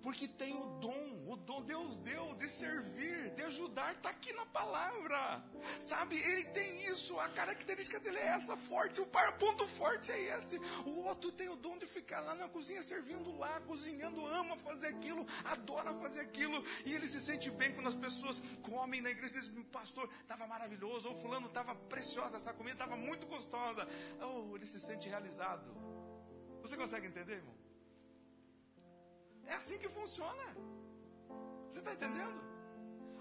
Porque tem o dom, o dom Deus deu de servir, de ajudar, está aqui na palavra. Sabe, ele tem isso, a característica dele é essa, forte, o ponto forte é esse. O outro tem o dom de ficar lá na cozinha servindo lá, cozinhando, ama fazer aquilo, adora fazer aquilo, e ele se sente bem quando as pessoas comem na igreja, diz, pastor, estava maravilhoso, ou fulano estava preciosa, essa comida estava muito gostosa. Oh, ele se sente realizado. Você consegue entender, irmão? É assim que funciona. Você está entendendo?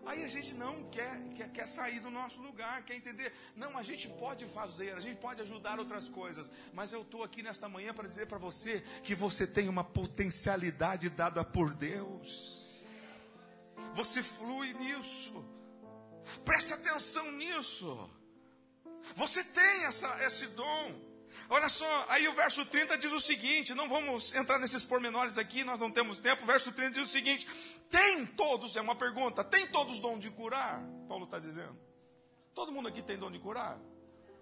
Aí a gente não quer, quer, quer sair do nosso lugar, quer entender. Não, a gente pode fazer, a gente pode ajudar outras coisas. Mas eu estou aqui nesta manhã para dizer para você que você tem uma potencialidade dada por Deus. Você flui nisso. Preste atenção nisso. Você tem essa, esse dom. Olha só, aí o verso 30 diz o seguinte: não vamos entrar nesses pormenores aqui, nós não temos tempo. O verso 30 diz o seguinte: tem todos, é uma pergunta, tem todos dom de curar? Paulo está dizendo. Todo mundo aqui tem dom de curar?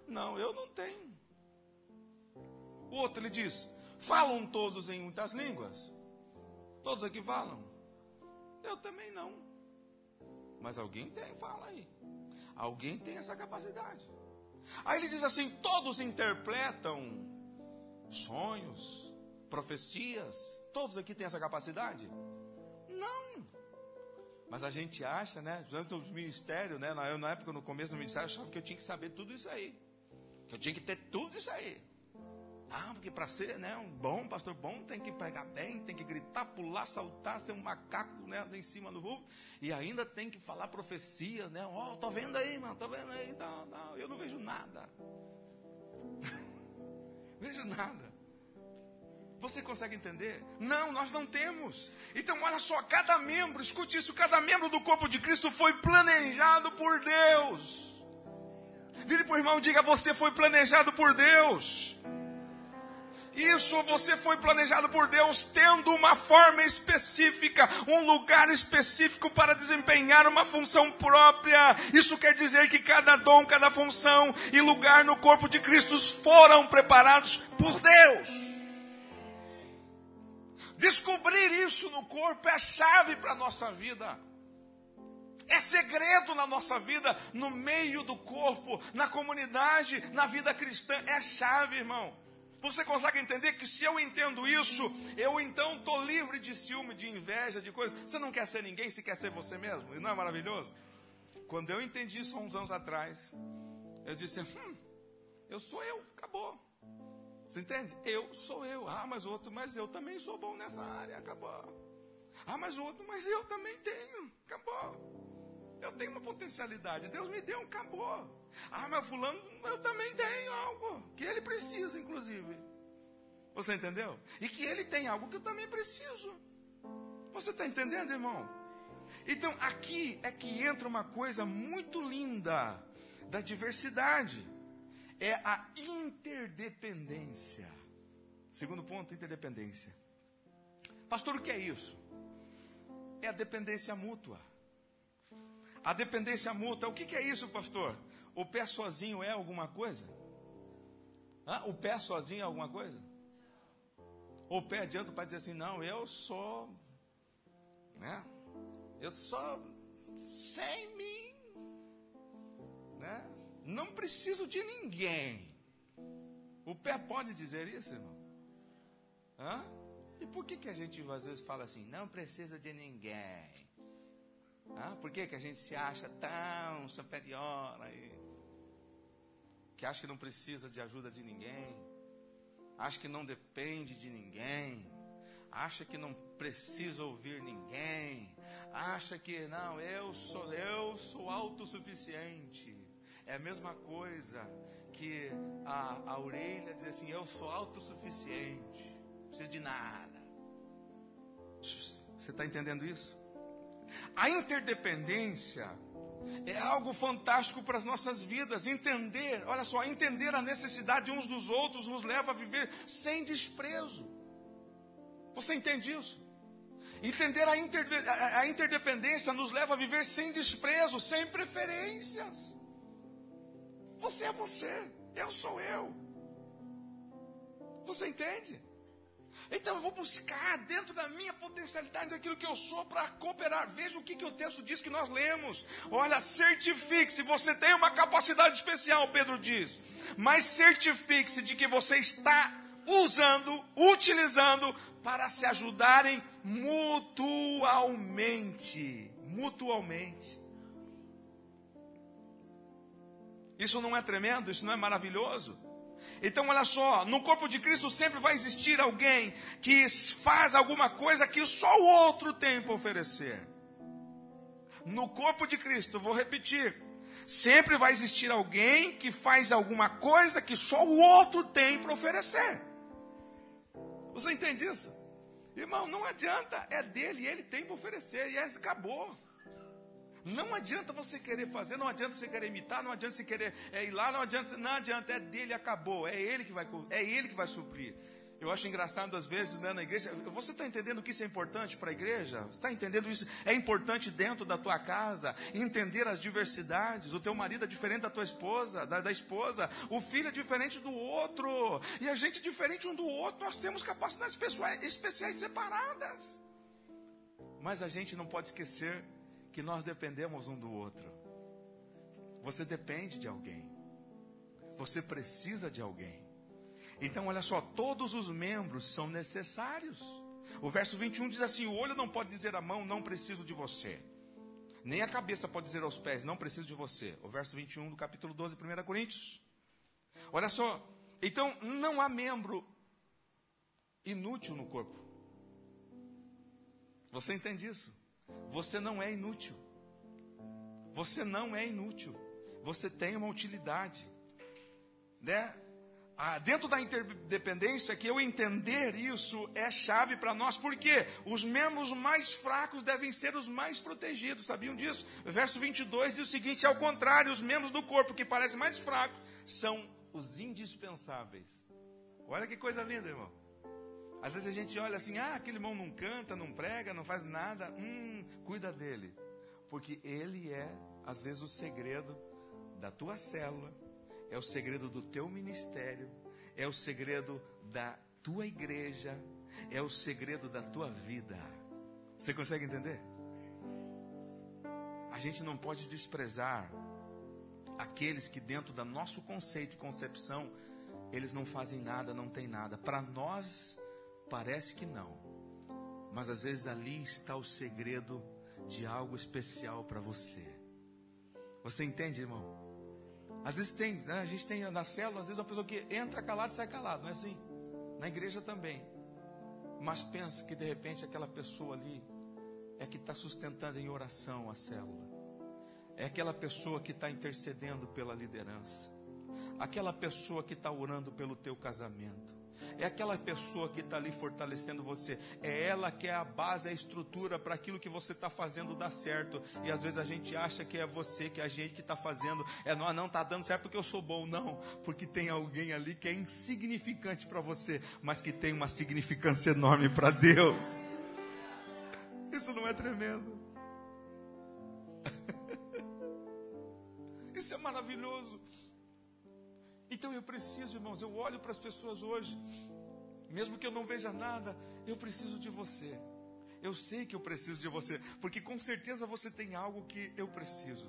Não, eu não tenho. O outro ele diz: falam todos em muitas línguas? Todos aqui falam? Eu também não. Mas alguém tem, fala aí. Alguém tem essa capacidade. Aí ele diz assim: todos interpretam sonhos, profecias. Todos aqui têm essa capacidade? Não. Mas a gente acha, né? Durante o ministério, né? Eu, na época, no começo do ministério, achava que eu tinha que saber tudo isso aí. Que eu tinha que ter tudo isso aí. Ah, porque para ser né, um bom pastor bom tem que pregar bem, tem que gritar, pular, saltar, ser um macaco né, em cima do vulgo. E ainda tem que falar profecias, né? Ó, oh, tô vendo aí, mano, tô vendo aí. Tá, tá. Eu não vejo nada. vejo nada. Você consegue entender? Não, nós não temos. Então, olha só, cada membro, escute isso, cada membro do corpo de Cristo foi planejado por Deus. Vire para o irmão e diga: Você foi planejado por Deus. Isso você foi planejado por Deus tendo uma forma específica, um lugar específico para desempenhar uma função própria. Isso quer dizer que cada dom, cada função e lugar no corpo de Cristo foram preparados por Deus. Descobrir isso no corpo é a chave para a nossa vida. É segredo na nossa vida, no meio do corpo, na comunidade, na vida cristã. É a chave, irmão. Você consegue entender que se eu entendo isso, eu então estou livre de ciúme, de inveja, de coisas. Você não quer ser ninguém, se quer ser você mesmo. E não é maravilhoso? Quando eu entendi isso há uns anos atrás, eu disse: hum, eu sou eu, acabou. Você entende? Eu sou eu. Ah, mas outro, mas eu também sou bom nessa área, acabou. Ah, mas outro, mas eu também tenho, acabou. Eu tenho uma potencialidade, Deus me deu, acabou. Ah, mas fulano, eu também tenho algo que ele precisa, inclusive. Você entendeu? E que ele tem algo que eu também preciso. Você está entendendo, irmão? Então, aqui é que entra uma coisa muito linda da diversidade. É a interdependência. Segundo ponto, interdependência. Pastor, o que é isso? É a dependência mútua. A dependência mútua, o que é isso, pastor? O pé sozinho é alguma coisa? Hã? O pé sozinho é alguma coisa? O pé adianta para dizer assim, não, eu sou, né? Eu sou sem mim, né? Não preciso de ninguém. O pé pode dizer isso, irmão? Hã? E por que, que a gente às vezes fala assim, não precisa de ninguém? Por que, que a gente se acha tão superior aí? Que acha que não precisa de ajuda de ninguém, acha que não depende de ninguém, acha que não precisa ouvir ninguém, acha que não, eu sou eu sou autossuficiente. É a mesma coisa que a, a orelha diz assim, eu sou autossuficiente, não preciso de nada. Você está entendendo isso? A interdependência é algo fantástico para as nossas vidas. Entender, olha só, entender a necessidade uns dos outros nos leva a viver sem desprezo. Você entende isso? Entender a, inter, a, interdependência nos leva a viver sem desprezo, sem preferências. Você é você, eu sou eu. Você entende? Então eu vou buscar dentro da minha potencialidade, daquilo que eu sou, para cooperar. Veja o que, que o texto diz que nós lemos. Olha, certifique-se, você tem uma capacidade especial, Pedro diz. Mas certifique-se de que você está usando, utilizando para se ajudarem mutualmente. Mutualmente. Isso não é tremendo? Isso não é maravilhoso? Então, olha só, no corpo de Cristo sempre vai existir alguém que faz alguma coisa que só o outro tem para oferecer. No corpo de Cristo, vou repetir, sempre vai existir alguém que faz alguma coisa que só o outro tem para oferecer. Você entende isso? Irmão, não adianta, é dele, ele tem para oferecer, e acabou. Não adianta você querer fazer, não adianta você querer imitar, não adianta você querer é, ir lá, não adianta, não adianta, é dele, acabou, é ele que vai, é ele que vai suprir. Eu acho engraçado às vezes né, na igreja. Você está entendendo que isso é importante para a igreja? Está entendendo isso? É importante dentro da tua casa entender as diversidades. O teu marido é diferente da tua esposa, da, da esposa. O filho é diferente do outro. E a gente é diferente um do outro. Nós temos capacidades pessoais, especiais separadas. Mas a gente não pode esquecer que nós dependemos um do outro. Você depende de alguém. Você precisa de alguém. Então, olha só, todos os membros são necessários. O verso 21 diz assim: O olho não pode dizer à mão, não preciso de você. Nem a cabeça pode dizer aos pés, não preciso de você. O verso 21 do capítulo 12, 1 Coríntios. Olha só, então não há membro inútil no corpo. Você entende isso? Você não é inútil. Você não é inútil. Você tem uma utilidade. Né? Ah, dentro da interdependência, que eu entender isso é chave para nós, porque os membros mais fracos devem ser os mais protegidos, sabiam disso? Verso 22 diz o seguinte: ao contrário, os membros do corpo que parecem mais fracos são os indispensáveis. Olha que coisa linda, irmão. Às vezes a gente olha assim, ah, aquele irmão não canta, não prega, não faz nada, hum, cuida dele, porque ele é, às vezes, o segredo da tua célula, é o segredo do teu ministério, é o segredo da tua igreja, é o segredo da tua vida. Você consegue entender? A gente não pode desprezar aqueles que, dentro do nosso conceito e concepção, eles não fazem nada, não tem nada. Para nós, parece que não, mas às vezes ali está o segredo de algo especial para você. Você entende, irmão? Às vezes tem, né? a gente tem na célula, às vezes uma pessoa que entra calado e sai calado, não é assim? Na igreja também. Mas pensa que de repente aquela pessoa ali é que está sustentando em oração a célula. É aquela pessoa que está intercedendo pela liderança. Aquela pessoa que está orando pelo teu casamento. É aquela pessoa que está ali fortalecendo você. É ela que é a base, a estrutura para aquilo que você está fazendo dar certo. E às vezes a gente acha que é você, que é a gente que está fazendo. É não, não está dando certo porque eu sou bom, não. Porque tem alguém ali que é insignificante para você, mas que tem uma significância enorme para Deus. Isso não é tremendo? Isso é maravilhoso. Então eu preciso, irmãos, eu olho para as pessoas hoje, mesmo que eu não veja nada, eu preciso de você. Eu sei que eu preciso de você, porque com certeza você tem algo que eu preciso.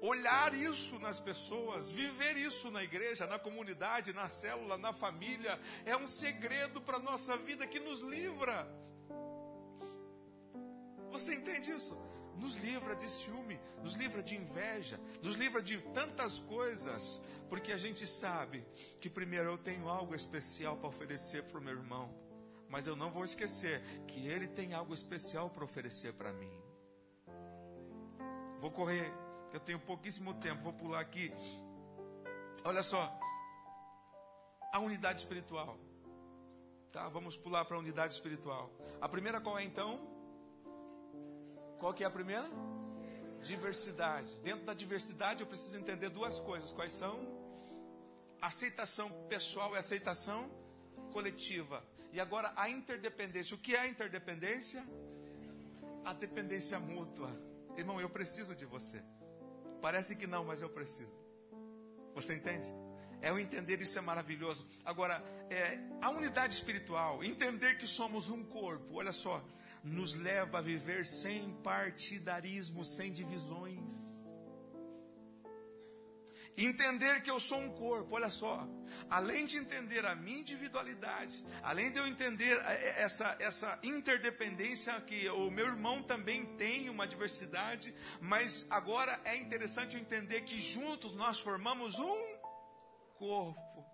Olhar isso nas pessoas, viver isso na igreja, na comunidade, na célula, na família, é um segredo para a nossa vida que nos livra. Você entende isso? Nos livra de ciúme, nos livra de inveja, nos livra de tantas coisas, porque a gente sabe que primeiro eu tenho algo especial para oferecer para o meu irmão, mas eu não vou esquecer que ele tem algo especial para oferecer para mim. Vou correr, eu tenho pouquíssimo tempo, vou pular aqui. Olha só, a unidade espiritual. Tá, vamos pular para a unidade espiritual. A primeira qual é então? Qual que é a primeira? Diversidade. Dentro da diversidade eu preciso entender duas coisas. Quais são? Aceitação pessoal e aceitação coletiva. E agora a interdependência. O que é a interdependência? A dependência mútua. Irmão, eu preciso de você. Parece que não, mas eu preciso. Você entende? É o entender isso é maravilhoso. Agora, é, a unidade espiritual, entender que somos um corpo. Olha só, nos leva a viver sem partidarismo, sem divisões. Entender que eu sou um corpo, olha só, além de entender a minha individualidade, além de eu entender eh, eh, essa, essa interdependência, que o meu irmão também tem uma diversidade, mas agora é interessante eu entender que juntos nós formamos um corpo.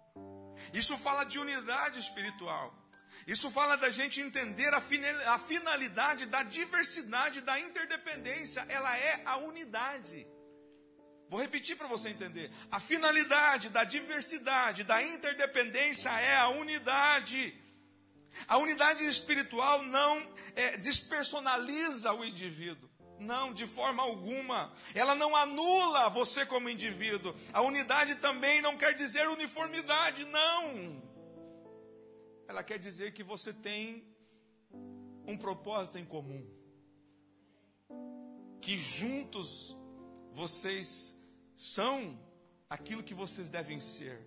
Isso fala de unidade espiritual. Isso fala da gente entender a finalidade da diversidade, da interdependência. Ela é a unidade. Vou repetir para você entender. A finalidade da diversidade, da interdependência é a unidade. A unidade espiritual não é, despersonaliza o indivíduo. Não, de forma alguma. Ela não anula você como indivíduo. A unidade também não quer dizer uniformidade, não ela quer dizer que você tem um propósito em comum. Que juntos vocês são aquilo que vocês devem ser.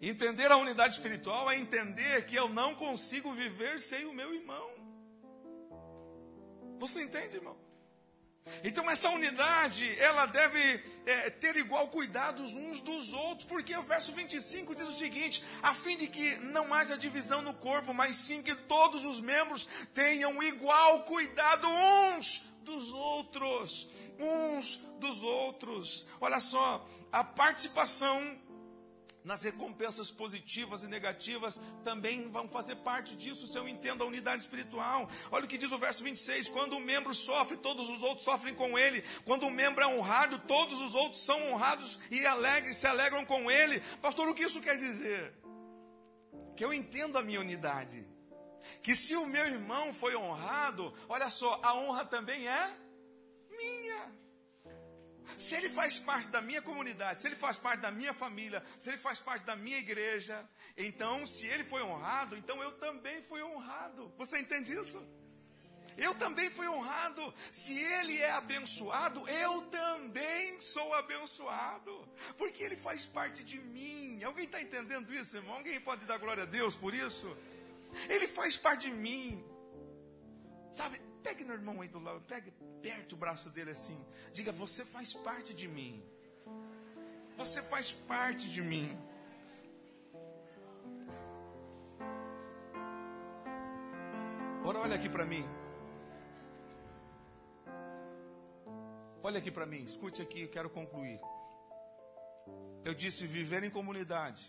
Entender a unidade espiritual é entender que eu não consigo viver sem o meu irmão. Você entende, irmão? Então essa unidade, ela deve é, ter igual cuidado uns dos outros, porque o verso 25 diz o seguinte: a fim de que não haja divisão no corpo, mas sim que todos os membros tenham igual cuidado uns dos outros. Uns dos outros. Olha só, a participação nas recompensas positivas e negativas também vão fazer parte disso, se eu entendo a unidade espiritual. Olha o que diz o verso 26: quando o membro sofre, todos os outros sofrem com ele. Quando o membro é honrado, todos os outros são honrados e alegres, se alegram com ele. Pastor, o que isso quer dizer? Que eu entendo a minha unidade. Que se o meu irmão foi honrado, olha só, a honra também é. Se ele faz parte da minha comunidade, se ele faz parte da minha família, se ele faz parte da minha igreja, então, se ele foi honrado, então eu também fui honrado. Você entende isso? Eu também fui honrado. Se ele é abençoado, eu também sou abençoado. Porque ele faz parte de mim. Alguém está entendendo isso, irmão? Alguém pode dar glória a Deus por isso? Ele faz parte de mim. Sabe, pegue no irmão aí do lado, pegue, aperte o braço dele assim. Diga, você faz parte de mim. Você faz parte de mim. Ora, olha aqui para mim. Olha aqui para mim, escute aqui, eu quero concluir. Eu disse viver em comunidade.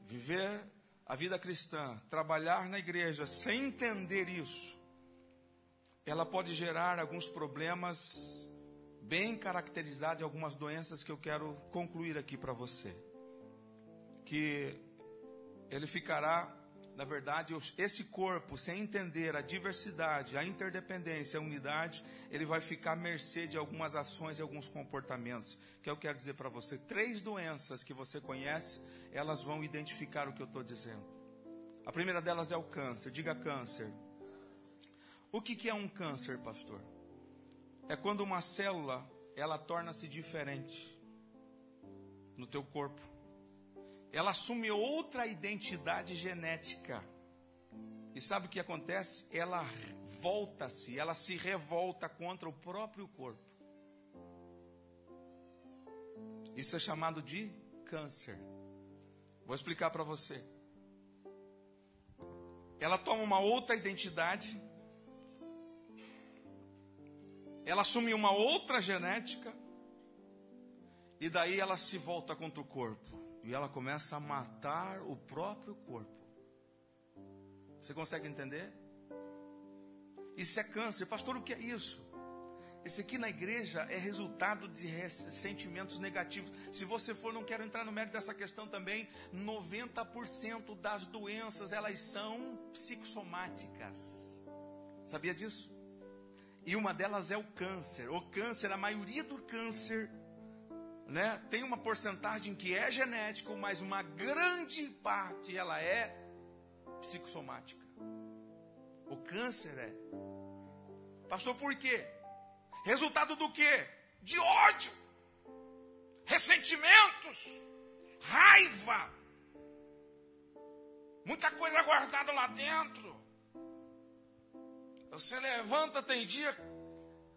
Viver a vida cristã, trabalhar na igreja sem entender isso, ela pode gerar alguns problemas bem caracterizados e algumas doenças que eu quero concluir aqui para você. Que ele ficará, na verdade, esse corpo, sem entender a diversidade, a interdependência, a unidade, ele vai ficar à mercê de algumas ações e alguns comportamentos. Que eu quero dizer para você: três doenças que você conhece, elas vão identificar o que eu estou dizendo. A primeira delas é o câncer. Diga câncer. O que, que é um câncer, pastor? É quando uma célula ela torna-se diferente no teu corpo. Ela assume outra identidade genética. E sabe o que acontece? Ela volta-se, ela se revolta contra o próprio corpo. Isso é chamado de câncer. Vou explicar para você. Ela toma uma outra identidade ela assume uma outra genética e daí ela se volta contra o corpo e ela começa a matar o próprio corpo. Você consegue entender? Isso é câncer, pastor. O que é isso? Esse aqui na igreja é resultado de sentimentos negativos. Se você for, não quero entrar no mérito dessa questão também. 90% das doenças elas são psicossomáticas. Sabia disso? E uma delas é o câncer. O câncer, a maioria do câncer, né, tem uma porcentagem que é genético, mas uma grande parte ela é psicossomática. O câncer é. Pastor, por quê? Resultado do quê? De ódio, ressentimentos, raiva, muita coisa guardada lá dentro. Você levanta, tem dia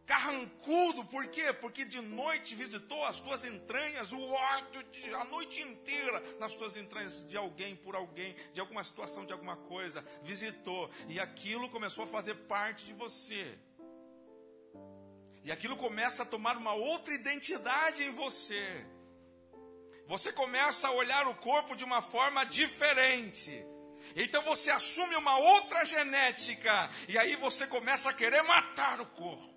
carrancudo, por quê? Porque de noite visitou as tuas entranhas, o ódio de, a noite inteira nas tuas entranhas de alguém, por alguém, de alguma situação, de alguma coisa, visitou, e aquilo começou a fazer parte de você. E aquilo começa a tomar uma outra identidade em você. Você começa a olhar o corpo de uma forma diferente. Então você assume uma outra genética. E aí você começa a querer matar o corpo.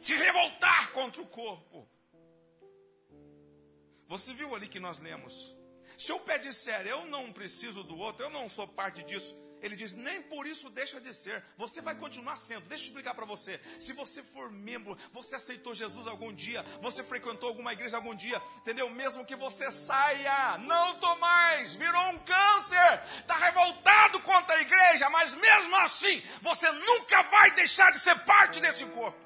Se revoltar contra o corpo. Você viu ali que nós lemos. Se o pé disser, eu não preciso do outro, eu não sou parte disso, ele diz: nem por isso deixa de ser. Você vai continuar sendo. Deixa eu explicar para você. Se você for membro, você aceitou Jesus algum dia, você frequentou alguma igreja algum dia, entendeu? Mesmo que você saia, não estou mais, virou um câncer, está revoltado contra a igreja, mas mesmo assim, você nunca vai deixar de ser parte desse corpo.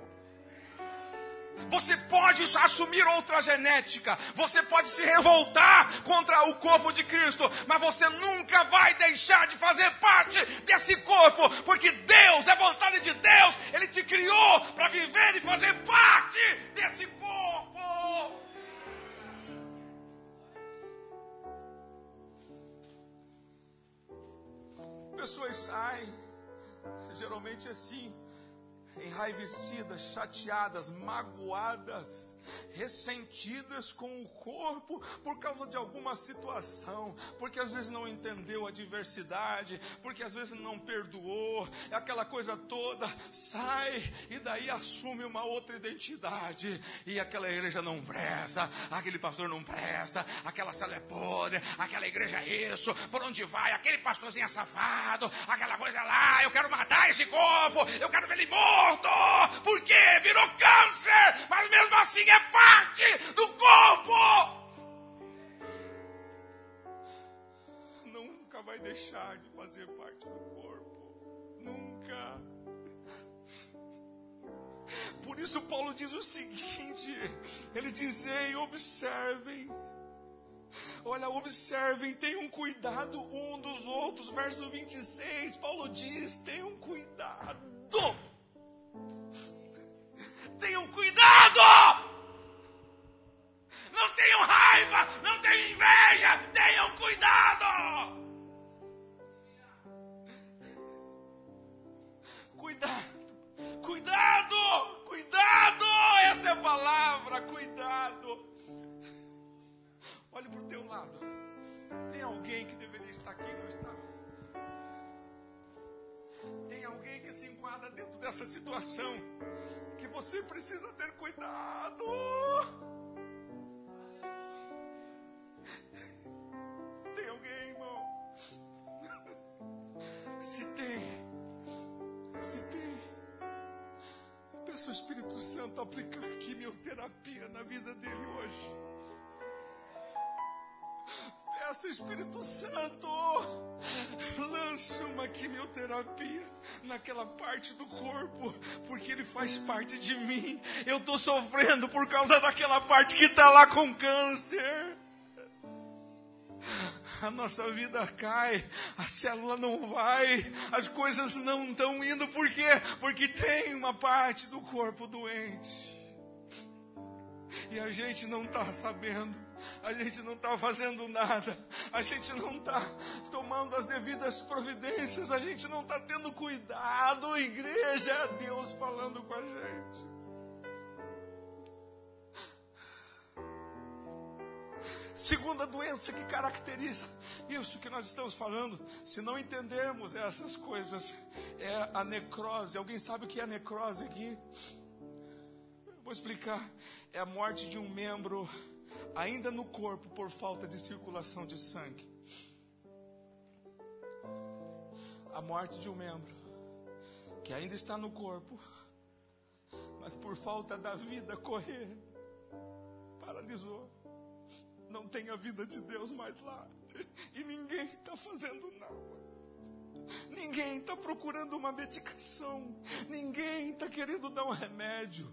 Você pode assumir outra genética, você pode se revoltar contra o corpo de Cristo, mas você nunca vai deixar de fazer parte desse corpo, porque Deus, é vontade de Deus, Ele te criou para viver e fazer parte desse corpo. Pessoas saem, geralmente assim, enraivecidas, chateadas, magoadas, ressentidas com o corpo por causa de alguma situação, porque às vezes não entendeu a diversidade, porque às vezes não perdoou, é aquela coisa toda, sai e daí assume uma outra identidade, e aquela igreja não presta, aquele pastor não presta, aquela sala é podre, aquela igreja é isso, por onde vai, aquele pastorzinho é safado, aquela coisa lá, eu quero matar esse corpo, eu quero ver ele morto, Paulo diz o seguinte: ele diz, ei, observem. Olha, observem, tenham cuidado um dos outros. Verso 26, Paulo diz: tenham cuidado. Tenham cuidado! Não tenham raiva, não tenham inveja, tenham cuidado! Palavra, cuidado. Olhe para o teu lado. Tem alguém que deveria estar aqui e não está? Tem alguém que se enquadra dentro dessa situação que você precisa ter cuidado. Tem alguém, irmão? Se tem, se tem, peço ao Espírito Santo aplicar quimioterapia na vida dele hoje. Peça Espírito Santo, lance uma quimioterapia naquela parte do corpo, porque ele faz parte de mim. Eu estou sofrendo por causa daquela parte que está lá com câncer a nossa vida cai, a célula não vai, as coisas não estão indo, por quê? Porque tem uma parte do corpo doente. E a gente não está sabendo, a gente não está fazendo nada, a gente não está tomando as devidas providências, a gente não está tendo cuidado, igreja, é Deus falando com a gente. Segunda doença que caracteriza isso que nós estamos falando, se não entendermos essas coisas, é a necrose. Alguém sabe o que é necrose aqui? Vou explicar. É a morte de um membro ainda no corpo por falta de circulação de sangue. A morte de um membro que ainda está no corpo, mas por falta da vida correr, paralisou não tem a vida de Deus mais lá. E ninguém está fazendo nada. Ninguém está procurando uma medicação. Ninguém está querendo dar um remédio.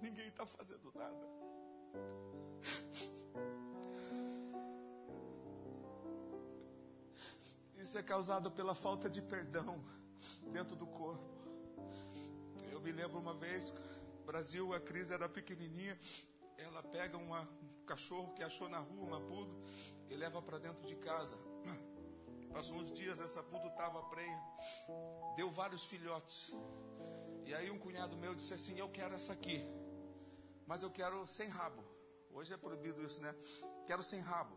Ninguém está fazendo nada. Isso é causado pela falta de perdão dentro do corpo. Eu me lembro uma vez Brasil, a crise era pequenininha. Ela pega uma, um cachorro que achou na rua, uma pudo, e leva para dentro de casa. Passou uns dias, essa pudo estava prenha. Deu vários filhotes. E aí um cunhado meu disse assim: Eu quero essa aqui. Mas eu quero sem rabo. Hoje é proibido isso, né? Quero sem rabo.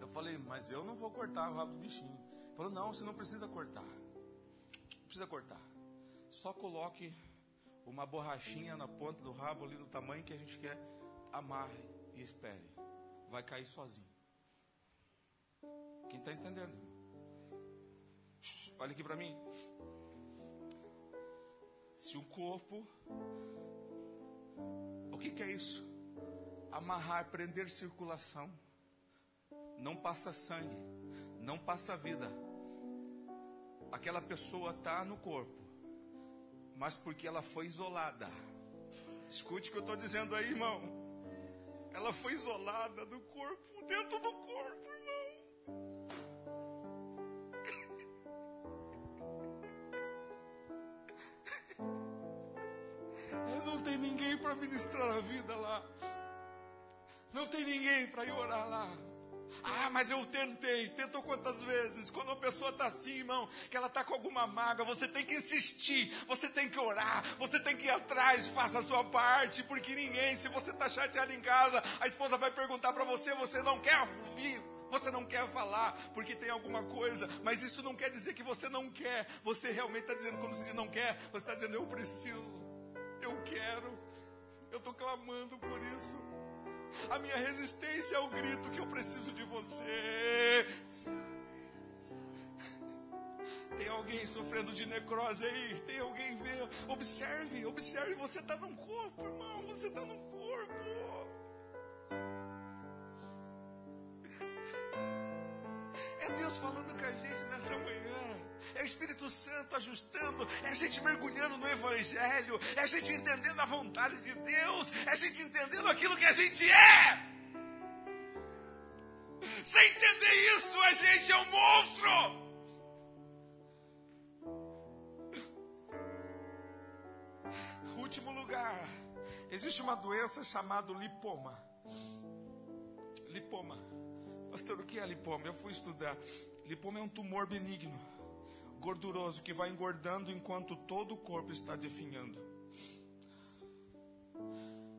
Eu falei, mas eu não vou cortar o rabo do bichinho. Ele falou, não, você não precisa cortar. Não precisa cortar. Só coloque uma borrachinha na ponta do rabo ali no tamanho que a gente quer, amarre e espere. Vai cair sozinho. Quem está entendendo? Olha aqui para mim. Se o corpo. O que, que é isso? Amarrar, prender circulação. Não passa sangue. Não passa vida. Aquela pessoa está no corpo mas porque ela foi isolada. Escute o que eu estou dizendo aí, irmão. Ela foi isolada do corpo, dentro do corpo, irmão. Não tem ninguém para ministrar a vida lá. Não tem ninguém para ir orar lá. Ah, mas eu tentei. Tentou quantas vezes? Quando uma pessoa está assim, irmão, que ela está com alguma mágoa, você tem que insistir, você tem que orar, você tem que ir atrás, faça a sua parte, porque ninguém, se você está chateado em casa, a esposa vai perguntar para você, você não quer ouvir. Você não quer falar porque tem alguma coisa, mas isso não quer dizer que você não quer. Você realmente está dizendo, como se diz não quer, você está dizendo eu preciso, eu quero, eu estou clamando por isso. A minha resistência é o grito que eu preciso de você. Tem alguém sofrendo de necrose aí? Tem alguém vendo? Observe, observe. Você está num corpo, irmão. Você está num corpo. É Deus falando com a gente nesta manhã. Espírito Santo ajustando, é a gente mergulhando no Evangelho, é a gente entendendo a vontade de Deus, é a gente entendendo aquilo que a gente é. Sem entender isso, a gente é um monstro. Último lugar, existe uma doença chamada lipoma. Lipoma. Pastor, o que é lipoma? Eu fui estudar. Lipoma é um tumor benigno gorduroso que vai engordando enquanto todo o corpo está definhando.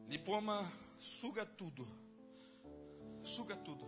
Lipoma suga tudo. Suga tudo.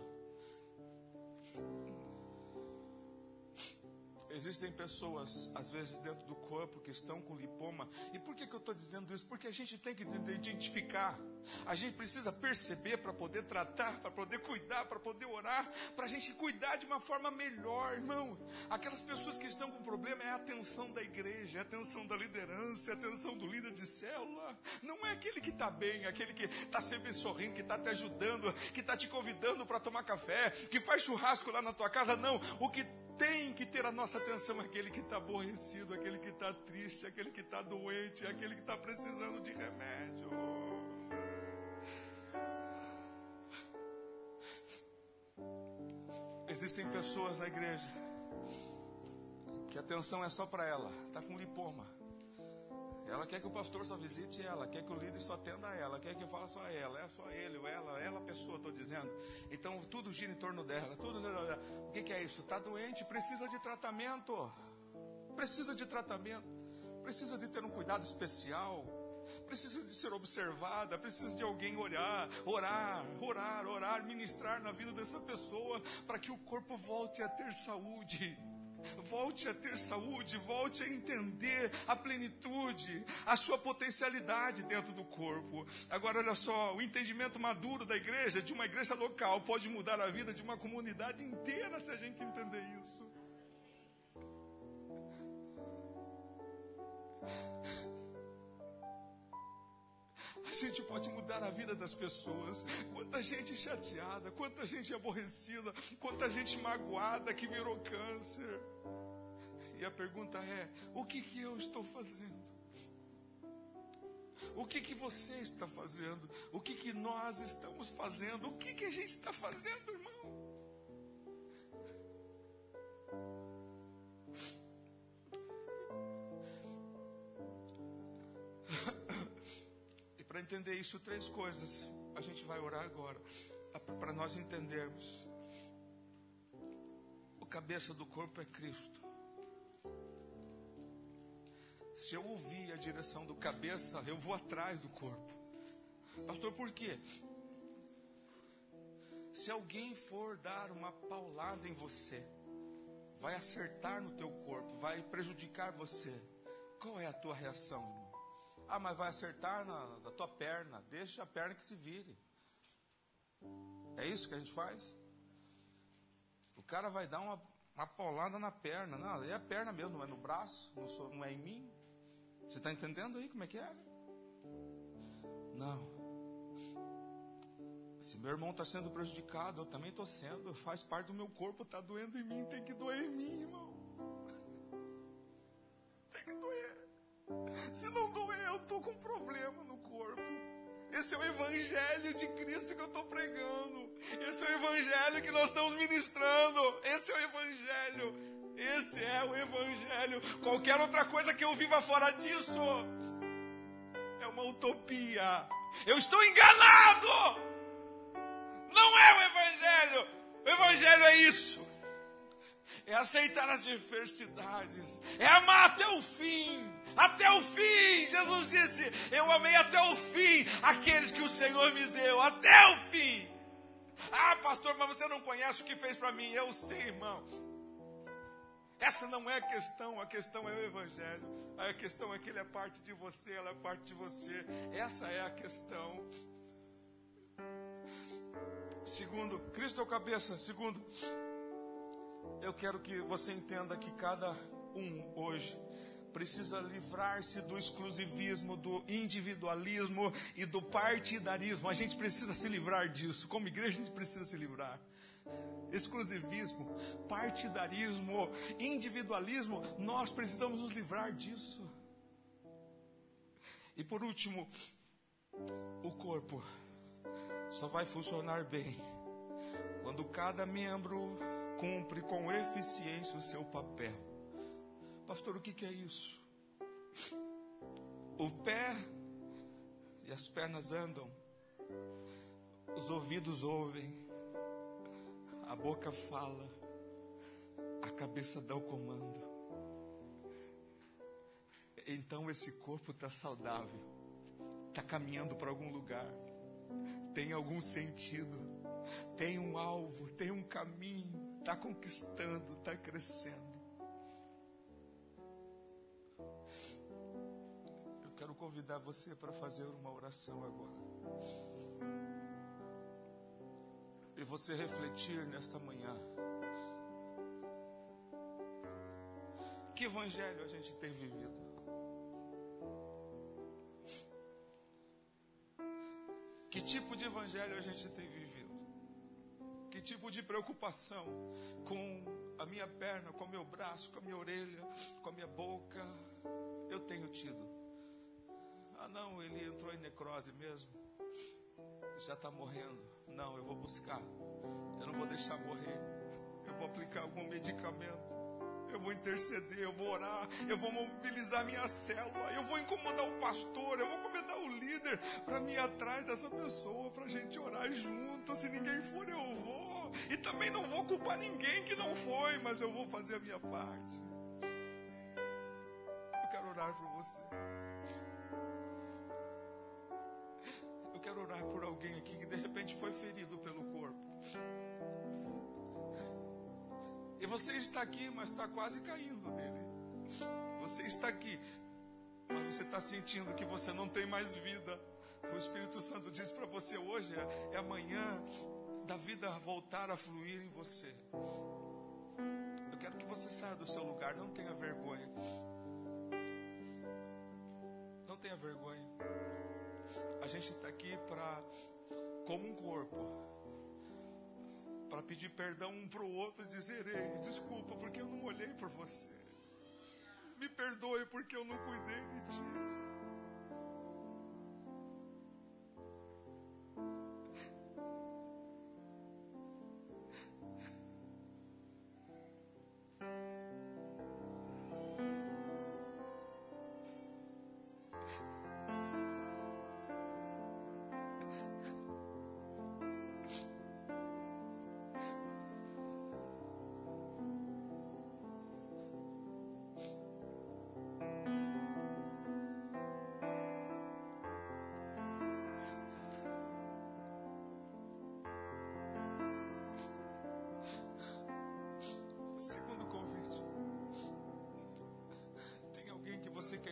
Existem pessoas, às vezes, dentro do corpo que estão com lipoma. E por que, que eu estou dizendo isso? Porque a gente tem que identificar. A gente precisa perceber para poder tratar, para poder cuidar, para poder orar, para a gente cuidar de uma forma melhor, irmão. Aquelas pessoas que estão com problema é a atenção da igreja, é a atenção da liderança, é a atenção do líder de célula. Não é aquele que está bem, aquele que está sempre sorrindo, que está te ajudando, que está te convidando para tomar café, que faz churrasco lá na tua casa. Não. O que tem que ter a nossa atenção aquele que está aborrecido, aquele que está triste, aquele que está doente, aquele que está precisando de remédio. Existem pessoas na igreja que a atenção é só para ela, está com lipoma. Ela quer que o pastor só visite ela, quer que o líder só atenda a ela, quer que fale só a ela, é só ele, ou ela, ela a pessoa, estou dizendo. Então tudo gira em torno dela, tudo. O que, que é isso? Está doente, precisa de tratamento, precisa de tratamento, precisa de ter um cuidado especial, precisa de ser observada, precisa de alguém olhar, orar, orar, orar, ministrar na vida dessa pessoa para que o corpo volte a ter saúde. Volte a ter saúde, volte a entender a plenitude, a sua potencialidade dentro do corpo. Agora, olha só, o entendimento maduro da igreja, de uma igreja local, pode mudar a vida de uma comunidade inteira se a gente entender isso. A gente pode mudar a vida das pessoas. Quanta gente chateada, quanta gente aborrecida, quanta gente magoada que virou câncer. E a pergunta é: o que, que eu estou fazendo? O que, que você está fazendo? O que, que nós estamos fazendo? O que, que a gente está fazendo, irmão? e para entender isso, três coisas. A gente vai orar agora. Para nós entendermos. O cabeça do corpo é Cristo. Se eu ouvir a direção do cabeça, eu vou atrás do corpo. Pastor, por quê? Se alguém for dar uma paulada em você, vai acertar no teu corpo, vai prejudicar você. Qual é a tua reação, irmão? Ah, mas vai acertar na, na tua perna. Deixa a perna que se vire. É isso que a gente faz? O cara vai dar uma, uma paulada na perna. Não, é a perna mesmo, não é no braço, não, sou, não é em mim. Você está entendendo aí como é que é? Não. Se meu irmão está sendo prejudicado, eu também estou sendo. Faz parte do meu corpo, está doendo em mim, tem que doer em mim, irmão. Tem que doer. Se não doer, eu estou com problema no corpo. Esse é o evangelho de Cristo que eu estou pregando. Esse é o evangelho que nós estamos ministrando. Esse é o evangelho. Esse é o Evangelho. Qualquer outra coisa que eu viva fora disso é uma utopia. Eu estou enganado. Não é o Evangelho. O isso. É aceitar as diversidades. É amar até o fim. Até o fim. Jesus disse: Eu amei até o fim aqueles que o Senhor me deu. Até o fim. Ah, pastor, mas você não conhece o que fez para mim. Eu sei, irmão. Essa não é a questão, a questão é o Evangelho. A questão é que ele é parte de você, ela é parte de você. Essa é a questão. Segundo, Cristo é o cabeça. Segundo, eu quero que você entenda que cada um hoje precisa livrar-se do exclusivismo, do individualismo e do partidarismo. A gente precisa se livrar disso. Como igreja, a gente precisa se livrar. Exclusivismo, partidarismo, individualismo, nós precisamos nos livrar disso. E por último, o corpo só vai funcionar bem quando cada membro cumpre com eficiência o seu papel. Pastor, o que, que é isso? O pé e as pernas andam, os ouvidos ouvem, a boca fala, a cabeça dá o comando. Então esse corpo está saudável, está caminhando para algum lugar, tem algum sentido, tem um alvo, tem um caminho, está conquistando, está crescendo. Eu quero convidar você para fazer uma oração agora e você refletir nesta manhã. Que evangelho a gente tem vivido? Que tipo de evangelho a gente tem vivido? Que tipo de preocupação com a minha perna, com o meu braço, com a minha orelha, com a minha boca eu tenho tido? Ah, não, ele entrou em necrose mesmo. Já está morrendo. Não, eu vou buscar. Eu não vou deixar morrer. Eu vou aplicar algum medicamento. Eu vou interceder, eu vou orar, eu vou mobilizar minha célula, eu vou incomodar o pastor, eu vou incomodar o líder para me ir atrás dessa pessoa, para a gente orar junto. Se ninguém for, eu vou. E também não vou culpar ninguém que não foi, mas eu vou fazer a minha parte. Eu quero orar por você. Quero orar por alguém aqui que de repente foi ferido pelo corpo. E você está aqui, mas está quase caindo nele. Você está aqui, mas você está sentindo que você não tem mais vida. O Espírito Santo diz para você hoje: é, é amanhã da vida voltar a fluir em você. Eu quero que você saia do seu lugar, não tenha vergonha. Não tenha vergonha. A gente está aqui para, como um corpo, para pedir perdão um para o outro e dizer: Ei, desculpa porque eu não olhei por você. Me perdoe porque eu não cuidei de ti.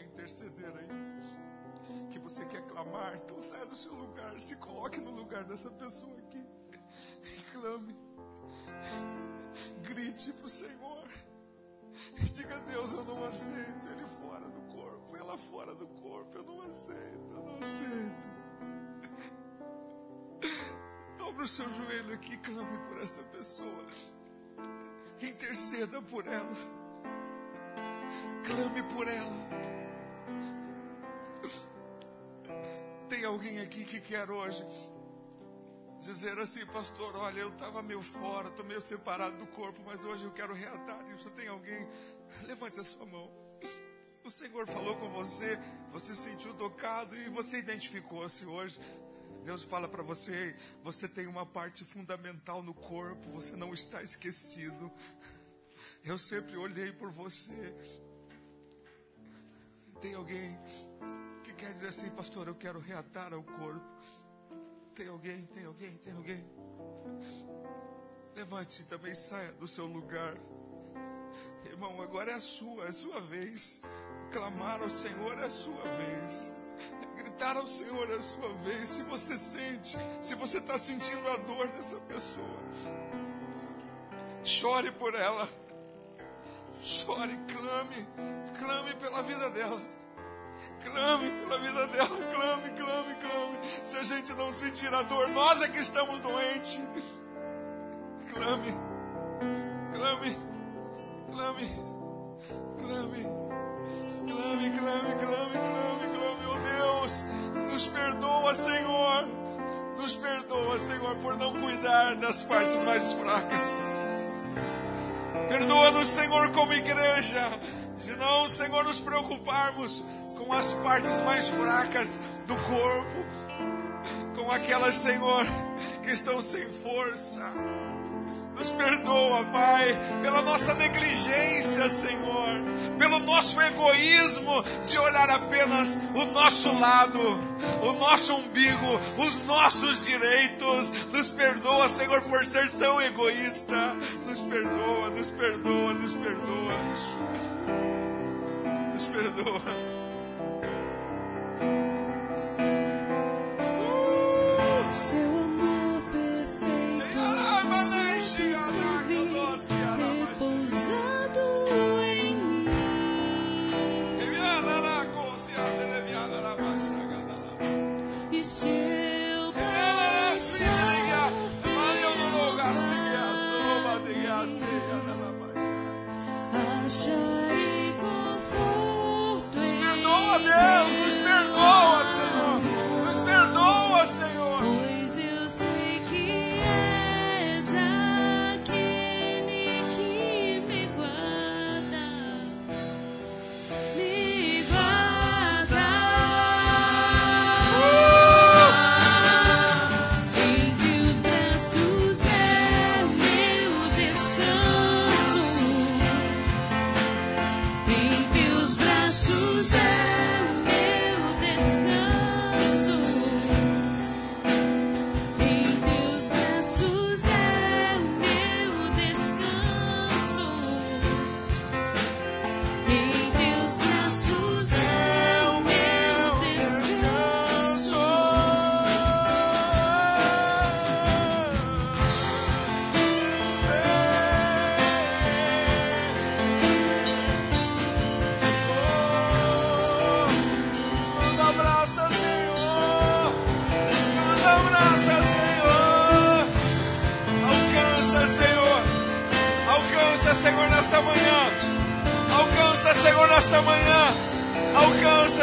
Interceder aí, que você quer clamar, então saia do seu lugar, se coloque no lugar dessa pessoa aqui e clame, grite para o Senhor, diga: Deus, eu não aceito ele fora do corpo, ela fora do corpo, eu não aceito, eu não aceito. Dobre o seu joelho aqui, clame por esta pessoa, interceda por ela, clame por ela. Tem alguém aqui que quer hoje dizer assim, pastor, olha, eu estava meio fora, estou meio separado do corpo, mas hoje eu quero reatar isso. Tem alguém? Levante a sua mão. O Senhor falou com você, você sentiu tocado e você identificou-se hoje. Deus fala para você: você tem uma parte fundamental no corpo, você não está esquecido. Eu sempre olhei por você. Tem alguém que quer dizer assim, pastor, eu quero reatar ao corpo. Tem alguém, tem alguém, tem alguém. Levante também, saia do seu lugar. Irmão, agora é a sua, é a sua vez. Clamar ao Senhor é a sua vez. Gritar ao Senhor é a sua vez. Se você sente, se você está sentindo a dor dessa pessoa, chore por ela. Chore, clame, clame pela vida dela. Clame pela vida dela, clame, clame, clame. Se a gente não sentir a dor, nós é que estamos doentes. Clame, clame, clame, clame, clame, clame, clame, clame, clame, oh Deus, nos perdoa, Senhor, nos perdoa, Senhor, por não cuidar das partes mais fracas. Perdoa-nos, Senhor, como igreja, de não, Senhor, nos preocuparmos com as partes mais fracas do corpo, com aquelas, Senhor, que estão sem força. Nos perdoa, Pai, pela nossa negligência, Senhor, pelo nosso egoísmo de olhar apenas o nosso lado, o nosso umbigo, os nossos direitos. Nos perdoa, Senhor, por ser tão egoísta. Nos perdoa, nos perdoa, nos perdoa. Nos perdoa. So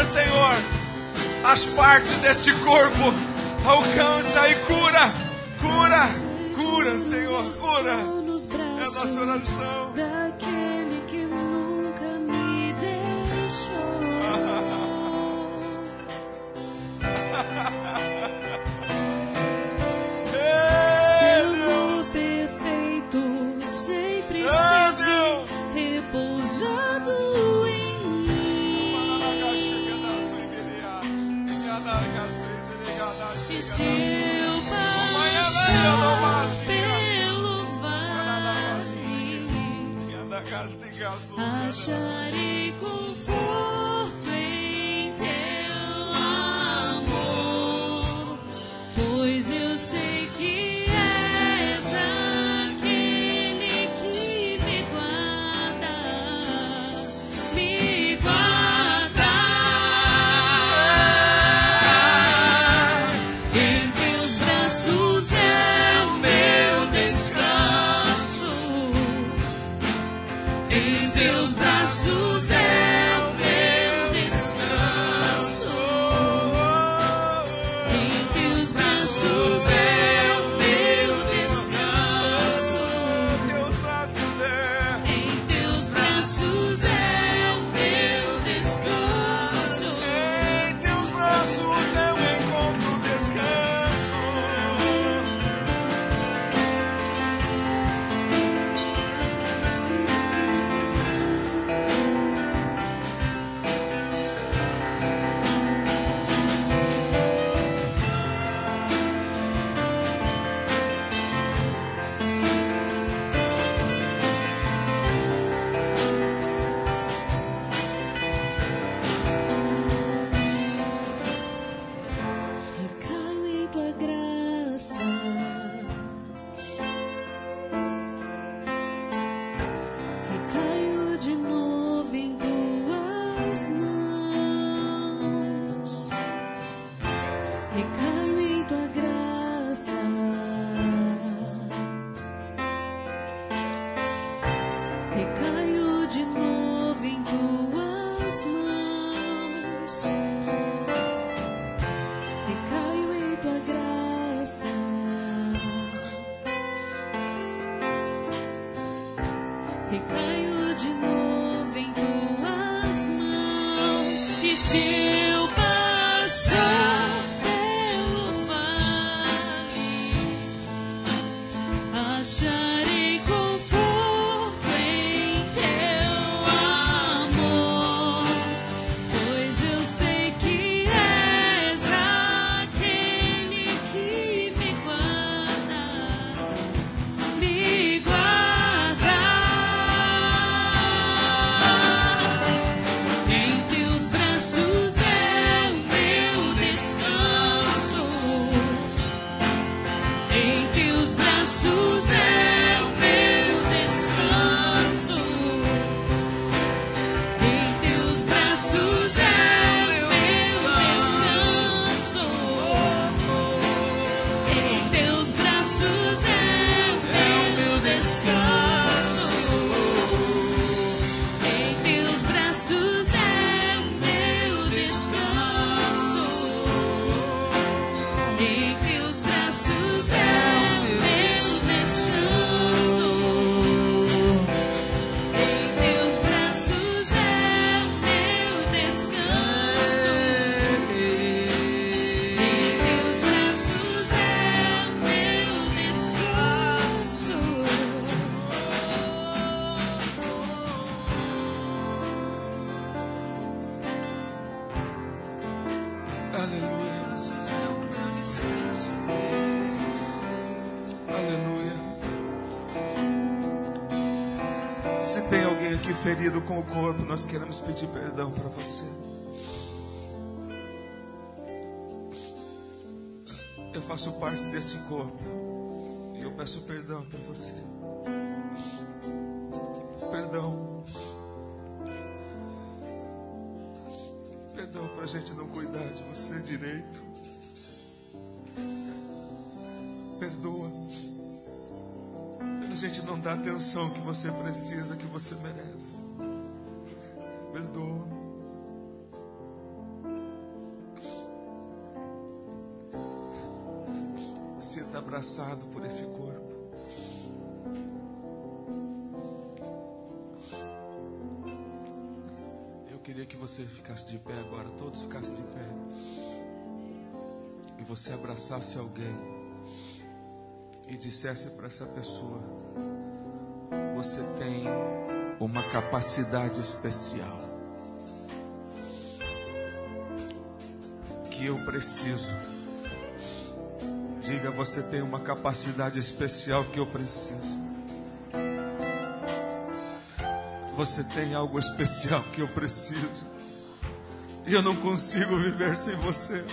Senhor, as partes deste corpo. Alcança e cura. Cura. Cura, Senhor. Cura. É a nossa oração. Acharei com o corpo, nós queremos pedir perdão para você. Eu faço parte desse corpo e eu peço perdão para você. Perdão. Perdão para a gente não cuidar de você direito. Perdoa. Pela gente não dar a atenção que você precisa, que você merece. Abraçado por esse corpo. Eu queria que você ficasse de pé agora, todos ficassem de pé. E você abraçasse alguém e dissesse para essa pessoa: Você tem uma capacidade especial que eu preciso. Diga, você tem uma capacidade especial que eu preciso. Você tem algo especial que eu preciso. E eu não consigo viver sem você.